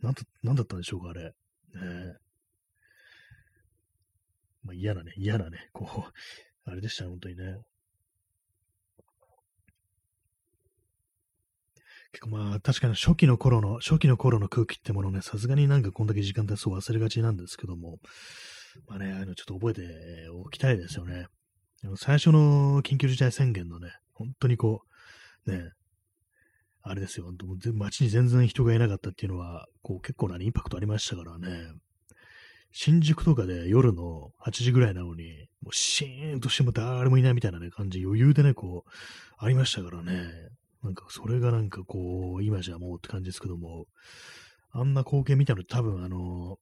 なんと、なんだったんでしょうか、あれ。ねまあ嫌なね、嫌なね、こう、あれでしたね、本当にね。結構まあ、確かに初期の頃の、初期の頃の空気ってものね、さすがになんかこんだけ時間経つと忘れがちなんですけども、まあね、ああいうのちょっと覚えておきたいですよね。最初の緊急事態宣言のね、本当にこう、ね、あれですよ、街に全然人がいなかったっていうのは、こう結構なインパクトありましたからね。新宿とかで夜の8時ぐらいなのに、もうシーンとしても誰もいないみたいなね、感じ、余裕でね、こう、ありましたからね。なんか、それがなんかこう、今じゃもうって感じですけども、あんな光景見たの多分あの、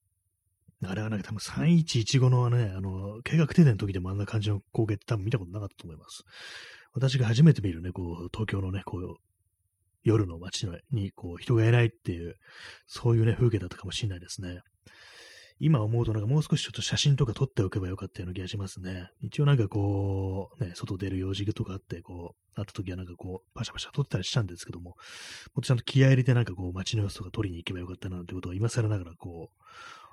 あれはなんか多分3115のね、あの、計画停電の時でもあんな感じの光景って多分見たことなかったと思います。私が初めて見るね、こう、東京のね、こう、夜の街に、こう、人がいないっていう、そういうね、風景だったかもしれないですね。今思うとなんかもう少しちょっと写真とか撮っておけばよかったような気がしますね。一応なんかこう、ね、外出る用事とかあって、こう、あった時はなんかこう、パシャパシャ撮ってたりしたんですけども、もっとちゃんと気合入れてなんかこう、街の様子とか撮りに行けばよかったなってことを今更ながらこう、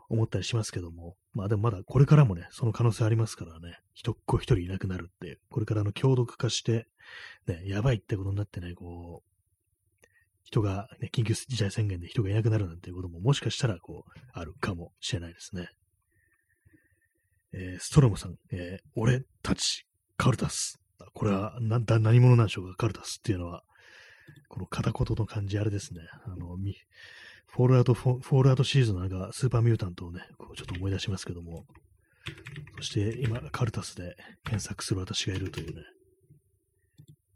思ったりしますけども、まあでもまだこれからもね、その可能性ありますからね、一っ子一人いなくなるって、これからの強毒化して、ね、やばいってことになってね、こう、人が、ね、緊急事態宣言で人がいなくなるなんていうことももしかしたら、こう、あるかもしれないですね。えー、ストロムさん、えー、俺たち、カルタス。これはな、何者なんでしょうか、カルタスっていうのは。この片言の感じ、あれですね。あの、フォールアウト、フォールアウトシリーズのなんか、スーパーミュータントをね、こうちょっと思い出しますけども、そして今、カルタスで検索する私がいるというね、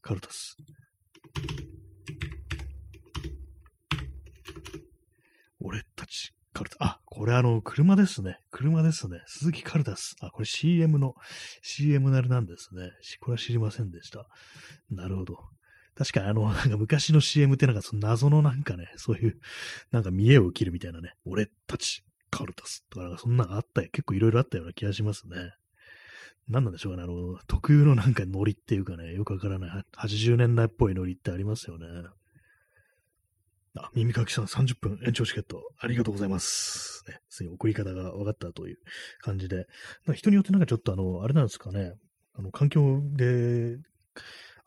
カルタス。俺たち、カルタ、あ、これあの、車ですね。車ですね。スズキカルタス。あ、これ CM の、CM なるなんですね。これは知りませんでした。なるほど。確かにあの、なんか昔の CM ってなんかその謎のなんかね、そういう、なんか見栄を切るみたいなね、俺たちカルタスとか、なんかそんなのあったよ結構いろいろあったような気がしますね。何なんでしょうかね、あの、特有のなんかノリっていうかね、よくわからない、80年代っぽいノリってありますよね。あ、耳かきさん30分延長チケットありがとうございます。ね、つい送り方が分かったという感じで。人によってなんかちょっとあの、あれなんですかね、あの、環境で、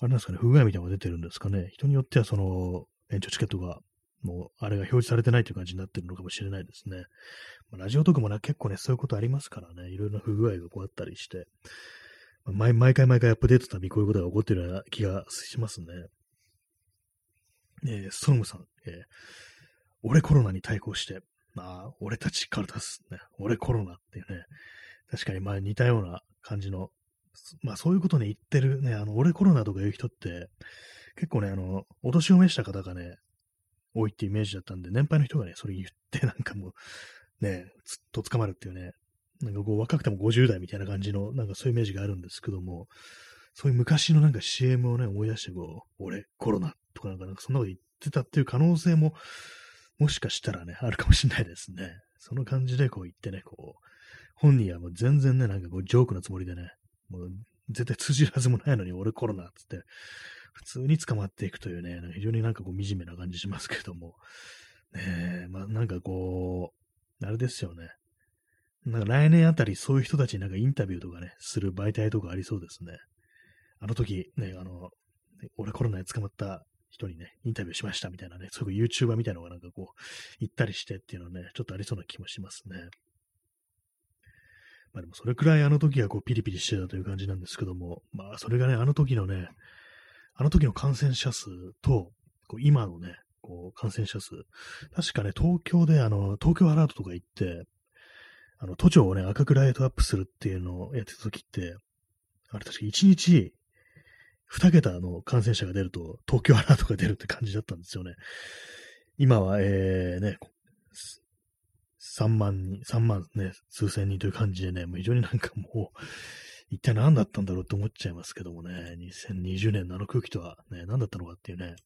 あれなんですかね、不具合みたいなのが出てるんですかね。人によってはその、延長チケットが、もう、あれが表示されてないという感じになってるのかもしれないですね。まあ、ラジオとかもな結構ね、そういうことありますからね、いろいろな不具合がこうあったりして、まあ、毎回毎回アップデートたびこういうことが起こってるような気がしますね。えー、ストロムさん、えー、俺コロナに対抗して、まあ、俺たちから出す、ね、俺コロナっていうね、確かにまあ似たような感じの、まあそういうことね言ってるね、あの、俺コロナとか言う人って、結構ね、あの、お年を召した方がね、多いってイメージだったんで、年配の人がね、それ言って、なんかもう、ね、ずっと捕まるっていうね、なんかこう若くても50代みたいな感じの、なんかそういうイメージがあるんですけども、そういう昔のなんか CM をね、思い出してこう、俺、コロナとかなんか、そんなこと言ってたっていう可能性も、もしかしたらね、あるかもしれないですね。その感じでこう言ってね、こう、本人はもう全然ね、なんかこう、ジョークのつもりでね、もう絶対通じるはずもないのに、俺コロナっつって、普通に捕まっていくというね、非常になんかこう、惨めな感じしますけども、ねえ、まあなんかこう、あれですよね。なんか来年あたりそういう人たちになんかインタビューとかね、する媒体とかありそうですね。あの時、ね、あの、俺コロナで捕まった人にね、インタビューしましたみたいなね、そうい YouTuber みたいなのがなんかこう、行ったりしてっていうのはね、ちょっとありそうな気もしますね。まあでもそれくらいあの時はこうピリピリしてたという感じなんですけども、まあそれがね、あの時のね、あの時の感染者数と、こう今のね、こう感染者数、確かね、東京であの、東京アラートとか行って、あの、都庁をね、赤くライトアップするっていうのをやってた時って、あれ確か1日、2桁の感染者が出ると、東京アラートが出るって感じだったんですよね。今は、えー、ね、3万人、3万ね、数千人という感じでね、もう非常になんかもう、一体何だったんだろうって思っちゃいますけどもね、2020年のあの空気とはね、何だったのかっていうね、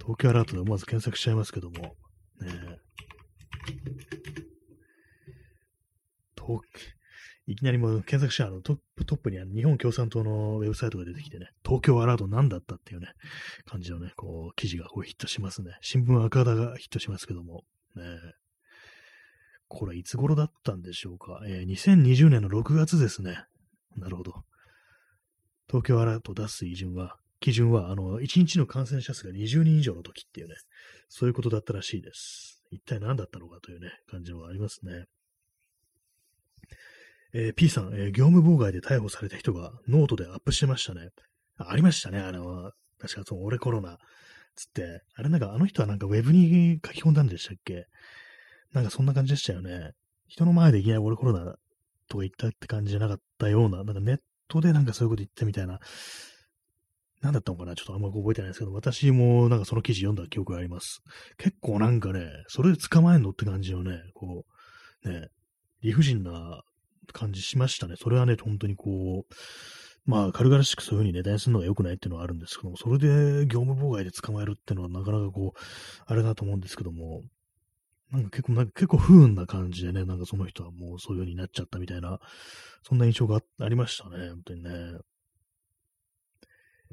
東京アラートで思わず検索しちゃいますけども、ね、東いきなりもう検索したらトップトップには日本共産党のウェブサイトが出てきてね、東京アラート何だったっていうね、感じのね、こう、記事がこうヒットしますね。新聞赤田がヒットしますけども、ね、これいつ頃だったんでしょうか？えー、2020年の6月ですね。なるほど。東京アラート出す基準は、基準は、あの、1日の感染者数が20人以上の時っていうね、そういうことだったらしいです。一体何だったのかというね、感じはありますね。えー、P さん、えー、業務妨害で逮捕された人がノートでアップしてましたね。あありましたね、あの、確かその俺コロナ、つって、あれなんかあの人はなんかウェブに書き込んだんでしたっけ？なんかそんな感じでしたよね。人の前でいきなり俺コロナとか言ったって感じじゃなかったような、なんかネットでなんかそういうこと言ったみたいな、なんだったのかな？ちょっとあんま覚えてないですけど、私もなんかその記事読んだ記憶があります。結構なんかね、それで捕まえんのって感じのね、こう、ね、理不尽な感じしましたね。それはね、本当にこう、まあ、軽々しくそういう風に値段するのが良くないっていうのはあるんですけども、それで業務妨害で捕まえるっていうのはなかなかこう、あれだと思うんですけども、なんか結構、なんか結構不運な感じでね、なんかその人はもうそういう風になっちゃったみたいな、そんな印象がありましたね、本当にね。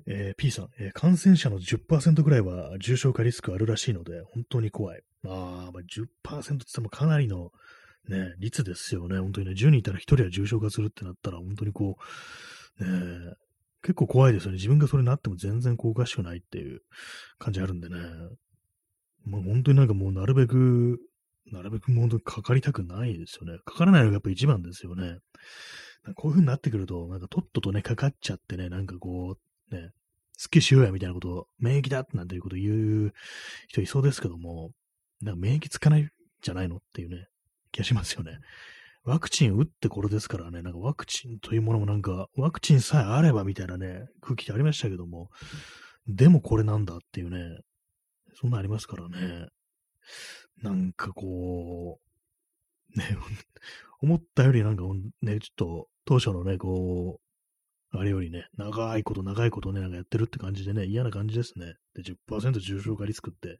えー、P さん、えー、感染者の10%ぐらいは重症化リスクあるらしいので、本当に怖い。ああ、まあ、10%って言ってもかなりのね、率ですよね。本当にね、10人いたら1人は重症化するってなったら、本当にこう、ね、結構怖いですよね。自分がそれになっても全然こうおかしくないっていう感じあるんでね。まあ、本当になんかもうなるべく、なるべくもう本当かかりたくないですよね。かからないのがやっぱ一番ですよね。こういう風になってくると、なんかとっととね、かかっちゃってね、なんかこう、ね、すっきりしようやみたいなことを、免疫だなんていうことを言う人いそうですけども、なんか免疫つかないじゃないのっていうね、気がしますよね。ワクチン打ってこれですからね、なんかワクチンというものもなんか、ワクチンさえあればみたいなね、空気ってありましたけども、でもこれなんだっていうね、そんなありますからね。なんかこう、ね、思ったよりなんかね、ちょっと当初のね、こう、あれよりね、長いこと長いことね、なんかやってるって感じでね、嫌な感じですね。で、10%重症化リスクって、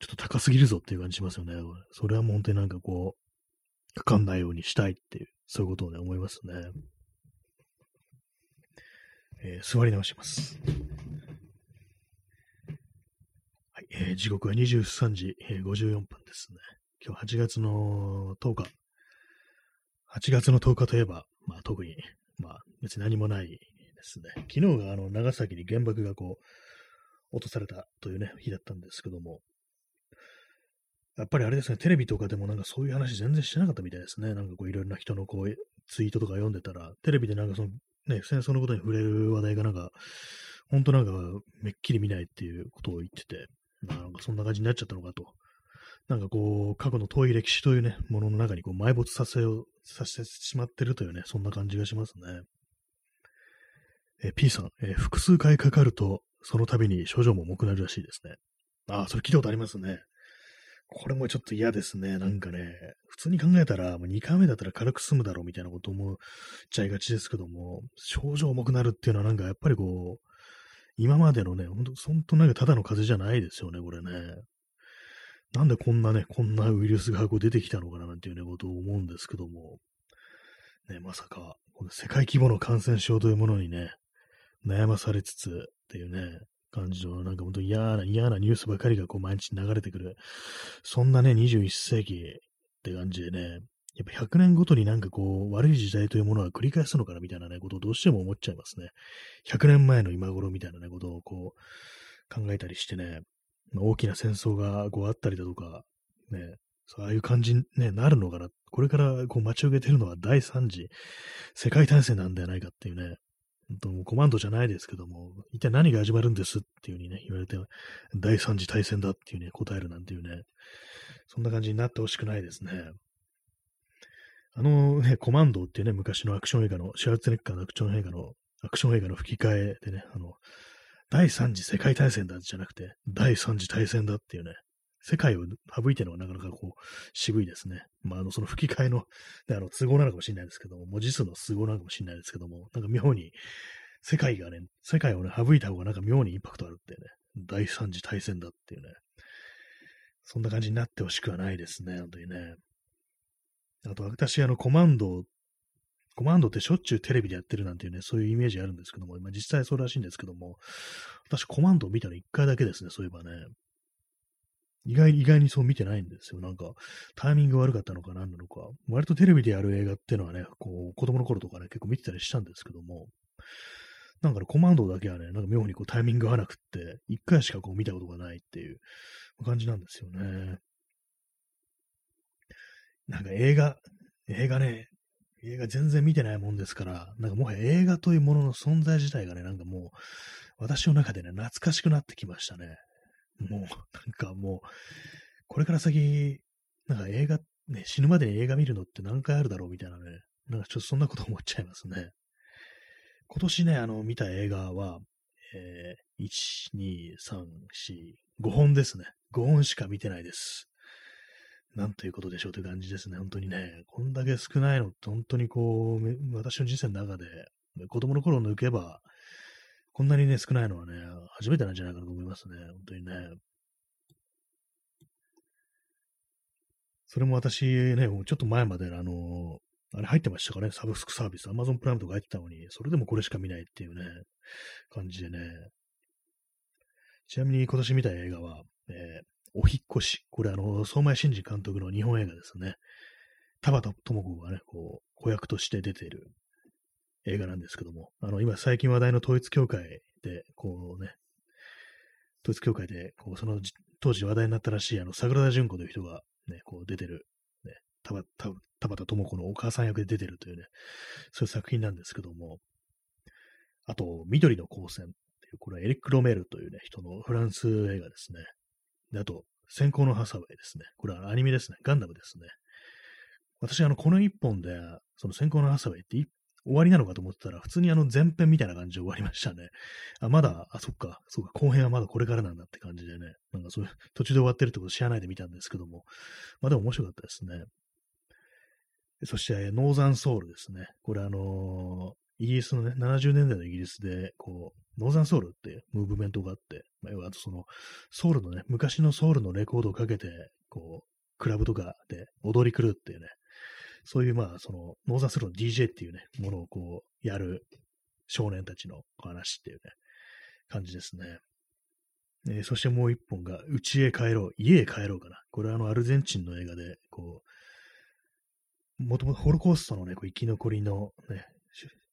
ちょっと高すぎるぞっていう感じしますよね。それはもう本当になんかこう、かかんないようにしたいっていう、そういうことをね、思いますね。えー、座り直します。はい、えー、時刻は23時、えー、54分ですね。今日8月の10日。8月の10日といえば、まあ特にまあ、別に何もないですね。昨日があの長崎に原爆がこう、落とされたというね、日だったんですけども、やっぱりあれですね、テレビとかでもなんかそういう話全然してなかったみたいですね。なんかこういろいろな人のこうツイートとか読んでたら、テレビでなんかそのね、戦争のことに触れる話題がなんか、本当なんかめっきり見ないっていうことを言ってて、まあなんかそんな感じになっちゃったのかと。なんかこう、過去の遠い歴史というね、ものの中にこう埋没させよう、させてしまってるというね、そんな感じがしますね。え P さん、え複数回かかると、その度に症状も重くなるらしいですね。ああ、それ聞いたことありますね。これもちょっと嫌ですね。なんかね、普通に考えたら、もう2回目だったら軽く済むだろうみたいなこと思っちゃいがちですけども、症状重くなるっていうのはなんかやっぱりこう、今までのね、ほんと、ほんとなんかただの風邪じゃないですよね、これね。なんでこんなね、こんなウイルスがこう出てきたのかななんていうね、ことを思うんですけども、ね、まさか、この世界規模の感染症というものにね、悩まされつつっていうね、感じの、なんか本当嫌な、嫌なニュースばかりがこう毎日流れてくる。そんなね、21世紀って感じでね、やっぱ100年ごとになんかこう、悪い時代というものは繰り返すのかなみたいなね、ことをどうしても思っちゃいますね。100年前の今頃みたいなね、ことをこう、考えたりしてね、大きな戦争がこうあったりだとか、ね、そうああいう感じに、ね、なるのかな。これからこう待ち受けてるのは第3次世界大戦なんではないかっていうね、コマンドじゃないですけども、一体何が始まるんですっていう風にね、言われて、第3次大戦だっていうね、答えるなんていうね、そんな感じになってほしくないですね。あのね、コマンドっていうね、昔のアクション映画の、シュワルツネッカーのアクション映画の、アクション映画の吹き替えでね、あの、第3次世界大戦だじゃなくて、第3次大戦だっていうね、世界を省いてるのはなかなかこう、渋いですね。まあ、あの、その吹き替えの、あの、都合なのかもしれないですけども、文字数の都合なのかもしれないですけども、なんか妙に、世界がね、世界をね、省いた方がなんか妙にインパクトあるってね、第3次大戦だっていうね、そんな感じになってほしくはないですね、本当にね。あと、私、あの、コマンドコマンドってしょっちゅうテレビでやってるなんていうね、そういうイメージあるんですけども、まあ、実際そうらしいんですけども、私コマンドを見たの一回だけですね、そういえばね。意外意外にそう見てないんですよ。なんか、タイミング悪かったのか何なのか。割とテレビでやる映画っていうのはね、こう、子供の頃とかね、結構見てたりしたんですけども、なんかね、コマンドだけはね、なんか妙にこうタイミング合わなくって、一回しかこう見たことがないっていう感じなんですよね。なんか映画、映画ね、映画全然見てないもんですから、なんかもはや映画というものの存在自体がね、なんかもう、私の中でね、懐かしくなってきましたね。もう、なんかもう、これから先、なんか映画、ね、死ぬまでに映画見るのって何回あるだろうみたいなね、なんかちょっとそんなこと思っちゃいますね。今年ね、あの、見た映画は、えー、1、2、3、4、5本ですね。5本しか見てないです。なんということでしょうという感じですね。本当にね、こんだけ少ないのって本当にこう、私の人生の中で、子供の頃抜けば、こんなにね、少ないのはね、初めてなんじゃないかなと思いますね。本当にね。それも私ね、ちょっと前まであの、あれ入ってましたかね、サブスクサービス、アマゾンプライムとか入ってたのに、それでもこれしか見ないっていうね、感じでね。ちなみに今年見た映画は、えー、お引越し。これ、あの、相馬真司監督の日本映画ですね。田畑智子がね、こう、子役として出ている映画なんですけども、あの、今最近話題の統一教会で、こうね、統一教会で、こう、その当時話題になったらしい、あの、桜田淳子という人がね、こう出てる、ね、田畑智子のお母さん役で出てるというね、そういう作品なんですけども、あと、緑の光線っていう、これはエリック・ロメールというね、人のフランス映画ですね。で、あと、先行のハサウェイですね。これはアニメですね。ガンダムですね。私、あの、この一本で、その先行のハサウェイって終わりなのかと思ってたら、普通にあの前編みたいな感じで終わりましたね。あ、まだ、あ、そっか、そうか、後編はまだこれからなんだって感じでね、なんかそういう、途中で終わってるってこと知らないで見たんですけども、まあでも面白かったですね。そして、ノーザンソウルですね。これあのイギリスのね、70年代のイギリスで、こう、ノーザンソウルっていうムーブメントがあって、まあ、要はその、ソウルのね、昔のソウルのレコードをかけて、こう、クラブとかで踊り狂うっていうね、そういうまあ、その、ノーザンソウルの DJ っていうね、ものをこう、やる少年たちの話っていうね、感じですね。えー、そしてもう一本が、家へ帰ろう、家へ帰ろうかな。これはあの、アルゼンチンの映画で、こう、もともとホロコーストのね、こう生き残りのね、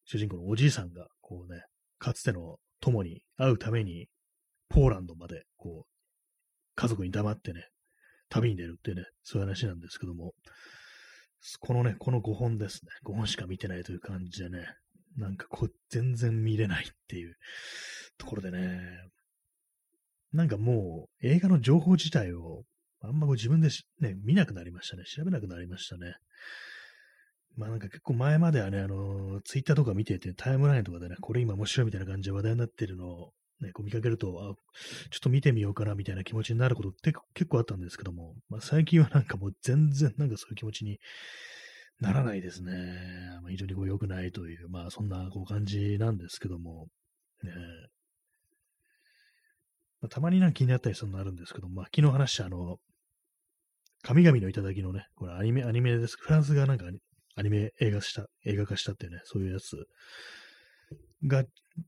主人公のおじいさんが、こうね、かつての友に会うために、ポーランドまで、こう、家族に黙ってね、旅に出るっていうね、そういう話なんですけども、このね、この5本ですね、5本しか見てないという感じでね、なんかこう、全然見れないっていうところでね、なんかもう映画の情報自体をあんまこう自分でね、見なくなりましたね。調べなくなりましたね。まあなんか結構前まではね、あの、ツイッターとか見てて、タイムラインとかでね、これ今面白いみたいな感じで話題になってるのをね、こう見かけると、あ、ちょっと見てみようかなみたいな気持ちになることって結構あったんですけども、まあ最近はなんかもう全然なんかそういう気持ちにならないですね。まあ、非常にこう良くないという、まあそんなこう感じなんですけども、ね、まあ、たまになんか気になったりするのあるんですけど、まあ昨日話したあの、神々の頂のね、これアニメ、アニメです。フランスがなんかアニメ映画した、映画化したっていうね、そういうやつが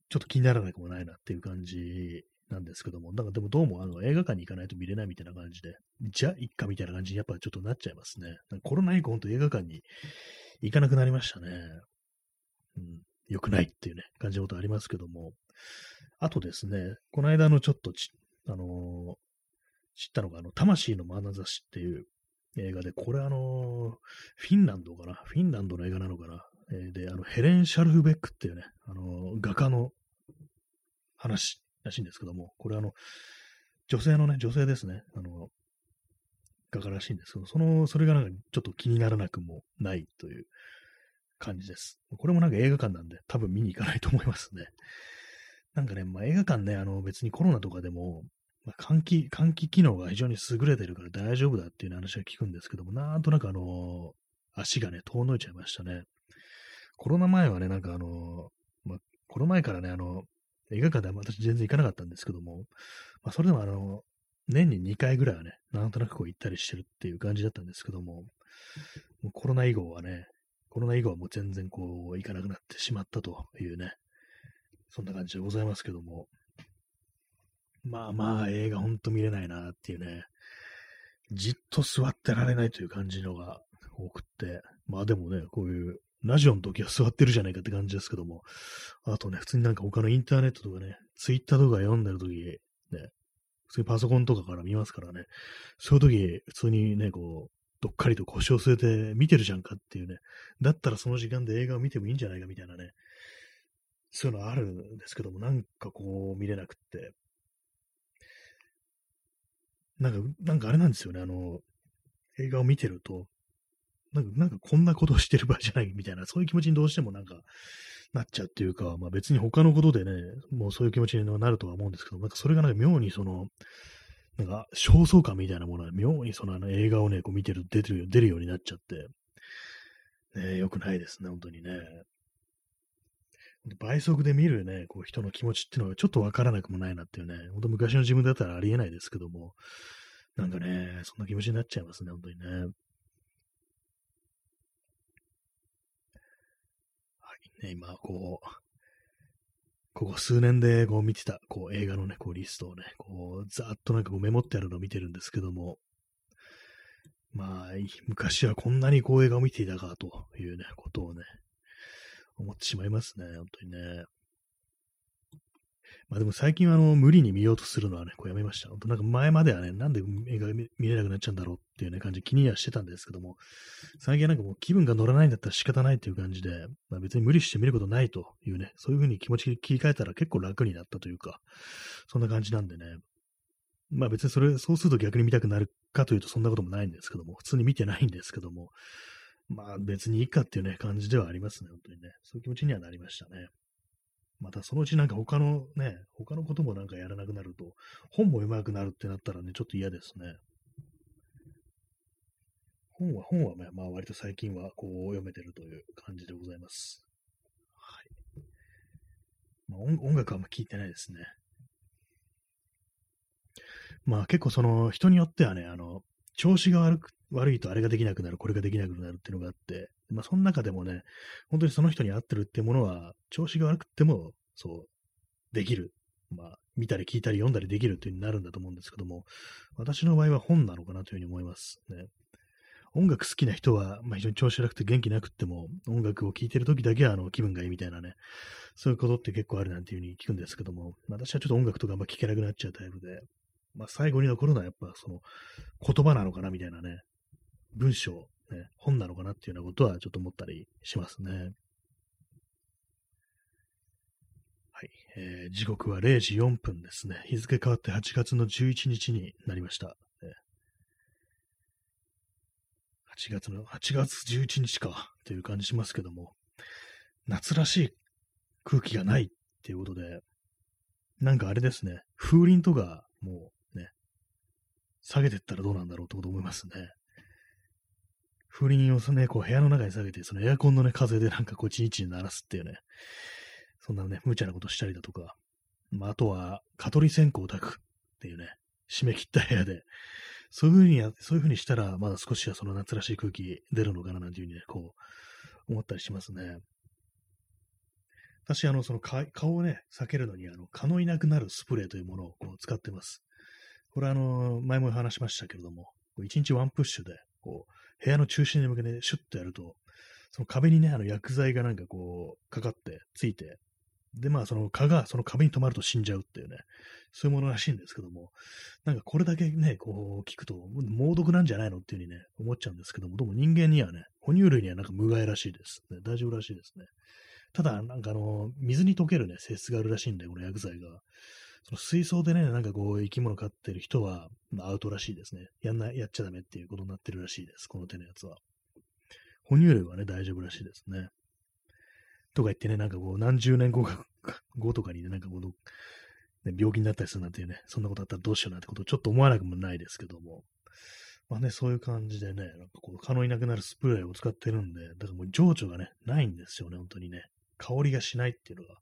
ちょっと気にならなくもないなっていう感じなんですけども、なんかでもどうもあの映画館に行かないと見れないみたいな感じで、じゃあ、いっかみたいな感じにやっぱちょっとなっちゃいますね。コロナ以降、ほんと映画館に行かなくなりましたね。うん、良くないっていうね、感じのことありますけども。あとですね、この間のちょっとち、あのー、知ったのが、あの、魂の眼差しっていう映画で、これあの、フィンランドかな？フィンランドの映画なのかな？えー、で、あの、ヘレン・シャルフベックっていうね、画家の話らしいんですけども、これあの、女性のね、女性ですね、あの、画家らしいんですけど、その、それがなんかちょっと気にならなくもないという感じです。これもなんか映画館なんで、多分見に行かないと思いますね。なんかね、まあ、映画館ね、あの別にコロナとかでも、まあ、換気、換気機能が非常に優れてるから大丈夫だっていう話は聞くんですけども、なんとなくあの、足がね、遠のいちゃいましたね。コロナ前はね、なんかあの、まあ、コロナ前からね、あの、映画館では私全然行かなかったんですけども、まあ、それでもあの、年に2回ぐらいはね、なんとなくこう行ったりしてるっていう感じだったんですけども、もうコロナ以後はね、コロナ以後はもう全然こう行かなくなってしまったというね、そんな感じでございますけども、まあまあ映画ほんと見れないなっていうね、じっと座ってられないという感じのが多くって、まあでもね、こういうラジオの時は座ってるじゃないかって感じですけども、あとね、普通になんか他のインターネットとかね、ツイッターとか読んでる時、ね、普通にパソコンとかから見ますからね、そういう時、普通にね、こう、どっかりと腰を据えて見てるじゃんかっていうね、だったらその時間で映画を見てもいいんじゃないかみたいなね、そういうのあるんですけども、なんかこう見れなくって、なんか、なんかあれなんですよね、あの、映画を見てると、なんか、なんかこんなことをしてる場合じゃないみたいな、そういう気持ちにどうしてもなんか、なっちゃうっていうか、まあ別に他のことでね、もうそういう気持ちになるとは思うんですけど、なんかそれがなんか妙にその、なんか焦燥感みたいなものが妙にそのあの映画をね、こう見てる、出てる、出るようになっちゃって、ね、良くないですね、本当にね。倍速で見るね、こう人の気持ちっていうのがちょっとわからなくもないなっていうね、本当昔の自分だったらありえないですけども、なんかね、そんな気持ちになっちゃいますね、本当にね。ね、今、こう、ここ数年でこう見てたこう映画のね、こうリストをね、こうざっとなんかこうメモってあるのを見てるんですけども、まあ、昔はこんなにこう映画を見ていたかというね、ことをね、思ってしまいますね、本当にね。まあでも最近はあの無理に見ようとするのはね、こうやめました。本当なんか前まではね、なんで映画見れなくなっちゃうんだろうっていうね、感じ気にはしてたんですけども、最近はなんかもう気分が乗らないんだったら仕方ないっていう感じで、まあ別に無理して見ることないというね、そういう風に気持ち切り替えたら結構楽になったというか、そんな感じなんでね。まあ別にそれ、そうすると逆に見たくなるかというとそんなこともないんですけども、普通に見てないんですけども、まあ別にいいかっていうね、感じではありますね、本当にね。そういう気持ちにはなりましたね。またそのうちなんか他のね、他のこともなんかやらなくなると、本も読まなくなるってなったらね、ちょっと嫌ですね。本は、本は、まあ割と最近はこう読めてるという感じでございます。はい。まあ、音楽はあんま聞いてないですね。まあ結構その人によってはね、あの、調子が悪く、悪いとあれができなくなる、これができなくなるっていうのがあって、まあその中でもね、本当にその人に合ってるってものは、調子が悪くても、そう、できる。まあ、見たり聞いたり読んだりできるっていう風になるんだと思うんですけども、私の場合は本なのかなというふうに思いますね。音楽好きな人は、まあ、非常に調子悪くて元気なくっても、音楽を聴いてる時だけはあの気分がいいみたいなね、そういうことって結構あるなんていうふうに聞くんですけども、私はちょっと音楽とかあんま聴けなくなっちゃうタイプで、まあ、最後に残るのはやっぱその言葉なのかなみたいなね、文章、ね、本なのかなっていうようなことはちょっと思ったりしますね。はい、えー、時刻は0時4分ですね。日付変わって8月の11日になりました。8月の、8月11日か、という感じしますけども、夏らしい空気がないっていうことで、なんかあれですね、風鈴とか、もう、下げてったらどうなんだろうってこと思いますね。風鈴をね、こう部屋の中に下げて、そのエアコンのね、風でなんかこう、ちんち鳴らすっていうね、そんなね、無茶なことしたりだとか、まあ、あとは、蚊取り線香を焚くっていうね、締め切った部屋で、そういうふうにや、そういうふうにしたら、まだ少しはその夏らしい空気出るのかななんていうふうにね、こう、思ったりしますね。私、あの、その顔をね、避けるのに、あの、蚊のいなくなるスプレーというものをこう使ってます。これあの、前も話しましたけれども、一日ワンプッシュで、こう、部屋の中心に向けてシュッとやると、その壁にね、あの薬剤がなんかこう、かかって、ついて、で、まあ、その蚊がその壁に止まると死んじゃうっていうね、そういうものらしいんですけども、なんかこれだけね、こう聞くと、猛毒なんじゃないのっていうふうにね、思っちゃうんですけども、どうも人間にはね、哺乳類にはなんか無害らしいです、ね。大丈夫らしいですね。ただ、なんかあの、水に溶けるね、性質があるらしいんで、この薬剤が。その水槽でね、なんかこう、生き物飼ってる人は、まあ、アウトらしいですね。やんな、やっちゃダメっていうことになってるらしいです。この手のやつは。哺乳類はね、大丈夫らしいですね。とか言ってね、なんかこう、何十年後か、後とかにね、なんかこの、ね、病気になったりするなんていうね、そんなことあったらどうしようなんてことをちょっと思わなくもないですけども、まあね、そういう感じでね、なんかこう、蚊のいなくなるスプレーを使ってるんで、だからもう情緒がね、ないんですよね、本当にね。香りがしないっていうのが、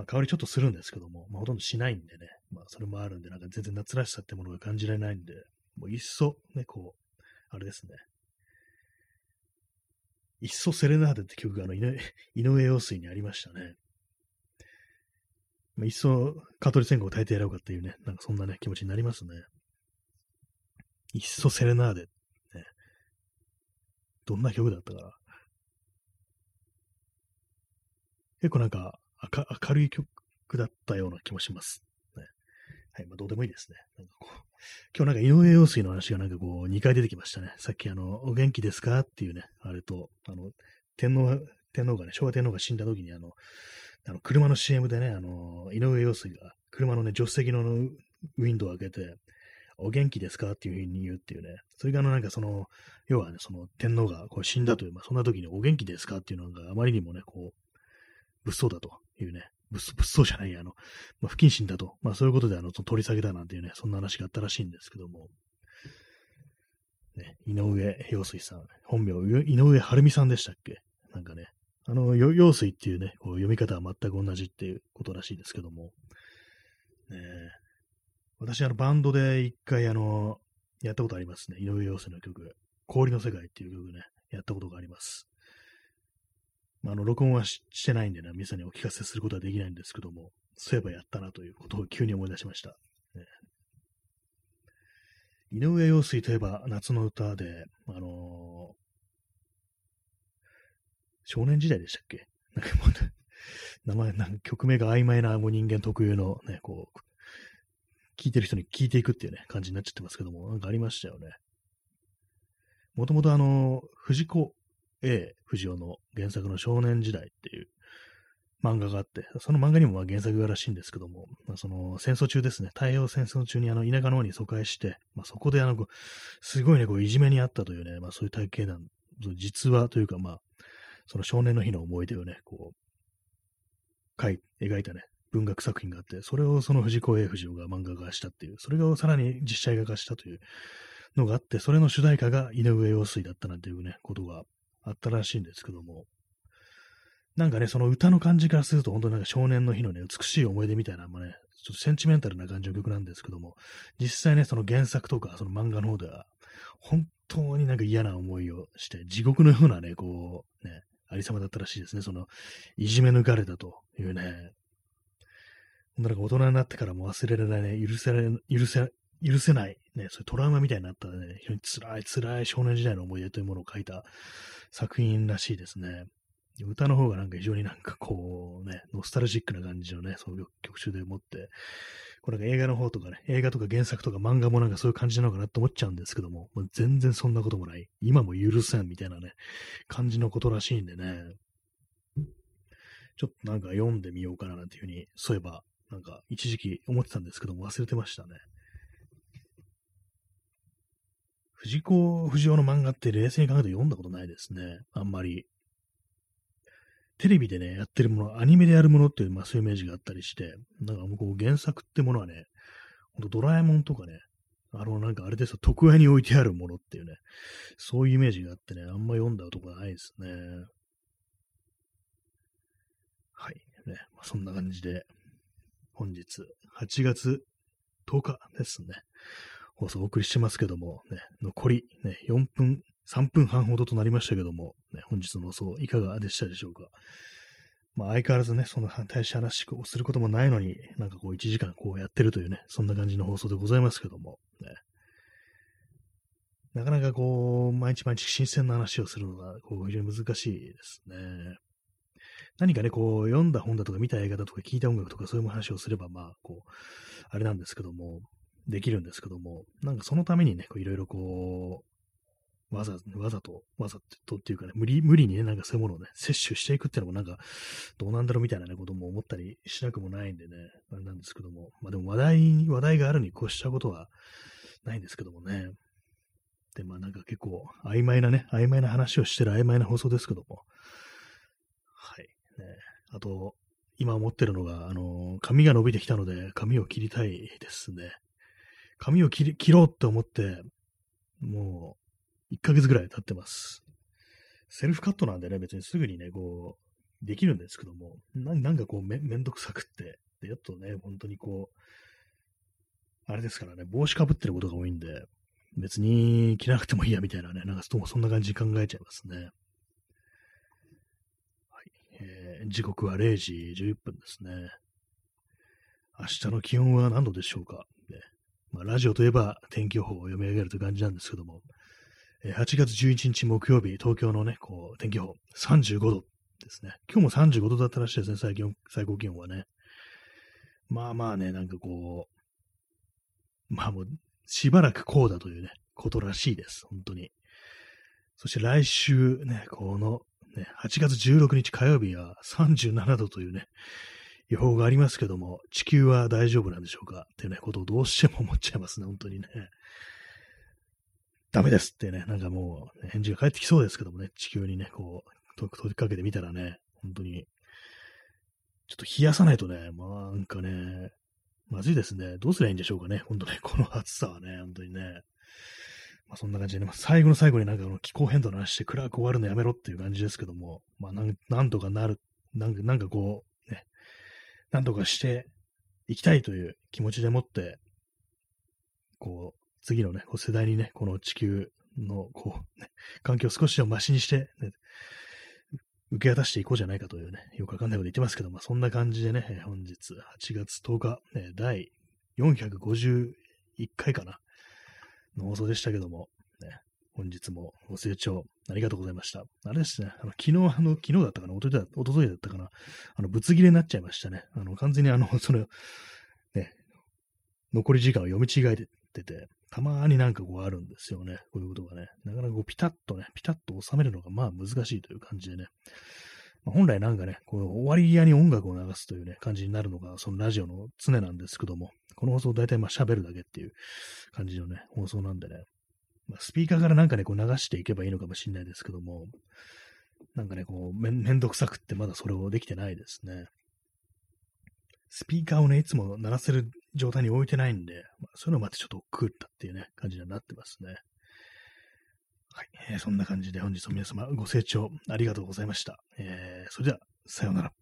まあ香りちょっとするんですけども、まあほとんどしないんでね、まあそれもあるんで、なんか全然夏らしさってものが感じられないんで、もういっそ、ね、こう、あれですね、いっそセレナーデって曲があの 井上陽水にありましたね。まあ、いっそ蚊取り線香を耐えてやろうかっていうね、なんかそんなね、気持ちになりますね。いっそセレナーデ、ね。どんな曲だったかな。結構なんか明るい曲だったような気もします。ね、はい、まあどうでもいいですね。なんかこう今日なんか井上陽水の話がなんかこう2回出てきましたね。さっきあの、お元気ですかっていうね、あれと、あの、天皇、天皇がね、昭和天皇が死んだ時にあの、あの車の CM でね、あの、井上陽水が車のね、助手席のウィンドウを開けて、お元気ですかっていうふうに言うっていうね。それがあのなんかその、要はね、その天皇がこう死んだという、まあそんな時にお元気ですかっていうのがあまりにもね、こう、物騒だというね、物騒じゃないや、あの、まあ、不謹慎だと、まあそういうことであの、取り下げたなんていうね、そんな話があったらしいんですけども、ね、井上陽水さん、本名、井上晴美さんでしたっけ？なんかね、あの、陽水っていうね、こう読み方は全く同じっていうことらしいですけども、ね、私、あの、バンドで一回、あの、やったことありますね。井上陽水の曲、氷の世界っていう曲ね、やったことがあります。まあ、あの、録音はしてないんでね、皆さんにお聞かせすることはできないんですけども、そういえばやったなということを急に思い出しました。ね、井上陽水といえば夏の歌で、あのー、少年時代でしたっけ？なんかもう、名前、なんか曲名が曖昧なもう人間特有のね、こう、聞いてる人に聞いていくっていうね、感じになっちゃってますけども、なんかありましたよね。もともとあの、藤子 A 藤尾の原作の少年時代っていう漫画があって、その漫画にもま原作がらしいんですけども、まあ、その戦争中ですね、太平洋戦争中にあの田舎の方に疎開して、まあ、そこであの、すごいね、こういじめにあったというね、まあそういう体系なん、実話というかまあ、その少年の日の思い出をね、こう、描い、描いたね、文学作品があって、それをその藤子 A 藤尾が漫画化したっていう、それがさらに実写映画化したというのがあって、それの主題歌が井上陽水だったなんていうね、ことがあったらしいんですけども、なんかね、その歌の感じからすると、本当になんか少年の日のね、美しい思い出みたいな、まあね、ちょっとセンチメンタルな感じの曲なんですけども、実際ね、その原作とか、その漫画の方では、本当になんか嫌な思いをして、地獄のようなね、こう、ね、ありさまだったらしいですね。その、いじめ抜かれたというね、なんか大人になってからも忘れられない、ね許せられ、許せ、許せない、ね、そういうトラウマみたいになったね、非常に辛い辛い少年時代の思い出というものを書いた作品らしいですね。歌の方がなんか非常になんかこうね、ノスタルジックな感じのね、その曲中でもって、これが映画の方とかね、映画とか原作とか漫画もなんかそういう感じなのかなと思っちゃうんですけども、もう全然そんなこともない。今も許せんみたいなね、感じのことらしいんでね、ちょっとなんか読んでみようかななんていうふうに、そういえば、なんか一時期思ってたんですけども忘れてましたね。藤子不二雄の漫画って冷静に考えて読んだことないですね。あんまり。テレビでね、やってるもの、アニメでやるものっていう、まあそういうイメージがあったりして、なんかもうこう原作ってものはね、ほんとドラえもんとかね、あのなんかあれですよ、特屋に置いてあるものっていうね、そういうイメージがあってね、あんま読んだことがないですね。はい。ね、まあ、そんな感じで、本日、8月10日ですね。放送をお送りしてますけども、ね、残り、ね、4分、3分半ほどとなりましたけども、ね、本日の放送いかがでしたでしょうか。まあ、相変わらずね、その大し話をすることもないのに、なんかこう1時間こうやってるというね、そんな感じの放送でございますけども、ね。なかなかこう、毎日毎日新鮮な話をするのが、こう、非常に難しいですね。何かね、こう、読んだ本だとか見た映画だとか聞いた音楽とかそういう話をすれば、まあ、こう、あれなんですけども、できるんですけども、なんかそのためにね、いろいろこう、わざ、わざと、わざとっていうかね、無理、無理にね、なんかそういうものをね、摂取していくっていうのもなんか、どうなんだろうみたいなね、ことも思ったりしなくもないんでね、あれなんですけども、まあでも話題、話題があるに越したことはないんですけどもね。で、まあなんか結構曖昧なね、曖昧な話をしてる曖昧な放送ですけども、はい。ね、あと、今思ってるのが、あの、髪が伸びてきたので、髪を切りたいですね。髪を切ろうって思って、もう、1ヶ月ぐらい経ってます。セルフカットなんでね、別にすぐにね、こう、できるんですけども、なんかこうめ、めんどくさくって、で、やっとね、本当にこう、あれですからね、帽子かぶってることが多いんで、別に着なくてもいいやみたいなね、なんかそんな感じ考えちゃいますね。はい。えー、時刻は0時11分ですね。明日の気温は何度でしょうか、まあ、ラジオといえば天気予報を読み上げるという感じなんですけども、8月11日木曜日、東京のね、こう、天気予報、35度ですね。今日も35度だったらしいですね、最近、最高気温はね。まあまあね、なんかこう、まあもう、しばらくこうだというね、ことらしいです、本当に。そして来週ね、この、ね、8月16日火曜日は37度というね、予報がありますけども、地球は大丈夫なんでしょうか？っていうね、ことをどうしても思っちゃいますね、本当にね。ダメですってね、なんかもう、返事が返ってきそうですけどもね、地球にね、こう、問いかけてみたらね、本当に、ちょっと冷やさないとね、まあなんかね、まずいですね。どうすりゃいいんでしょうかね、本当ね、この暑さはね、本当にね。まあそんな感じでね、ま最後の最後になんかの気候変動の話して暗く終わるのやめろっていう感じですけども、まあなんなんとかなる、なんかなんかこう、なんとかしていきたいという気持ちでもって、こう、次のね、こう世代にね、この地球の、こう、ね、環境を少しでもマシにして、ね、受け渡していこうじゃないかというね、よくわかんないこと言ってますけど、まあ、そんな感じでね、本日8月10日、ね、第451回かな、の放送でしたけども、ね、本日もご清聴ありがとうございました。あれですね、あの昨日、あの、昨日だったかな、おとといだったかな、あの、ぶつ切れになっちゃいましたね。あの、完全にあの、その、ね、残り時間を読み違えてて、たまーになんかこうあるんですよね。こういうことがね。なかなかこうピタッとね、ピタッと収めるのがまあ難しいという感じでね。まあ、本来なんかね、こう終わり際に音楽を流すというね、感じになるのが、そのラジオの常なんですけども、この放送大体まあ喋るだけっていう感じのね、放送なんでね、まあ、スピーカーからなんかね、こう流していけばいいのかもしれないですけども、なんかね、こうめ、めんどくさくってまだそれをできてないですね。スピーカーをね、いつも鳴らせる状態に置いてないんで、まあ、そういうのまでちょっと億劫だっていうね、感じになってますね。はい、えー、そんな感じで本日も皆様ご清聴ありがとうございました。えー、それでは、さようなら。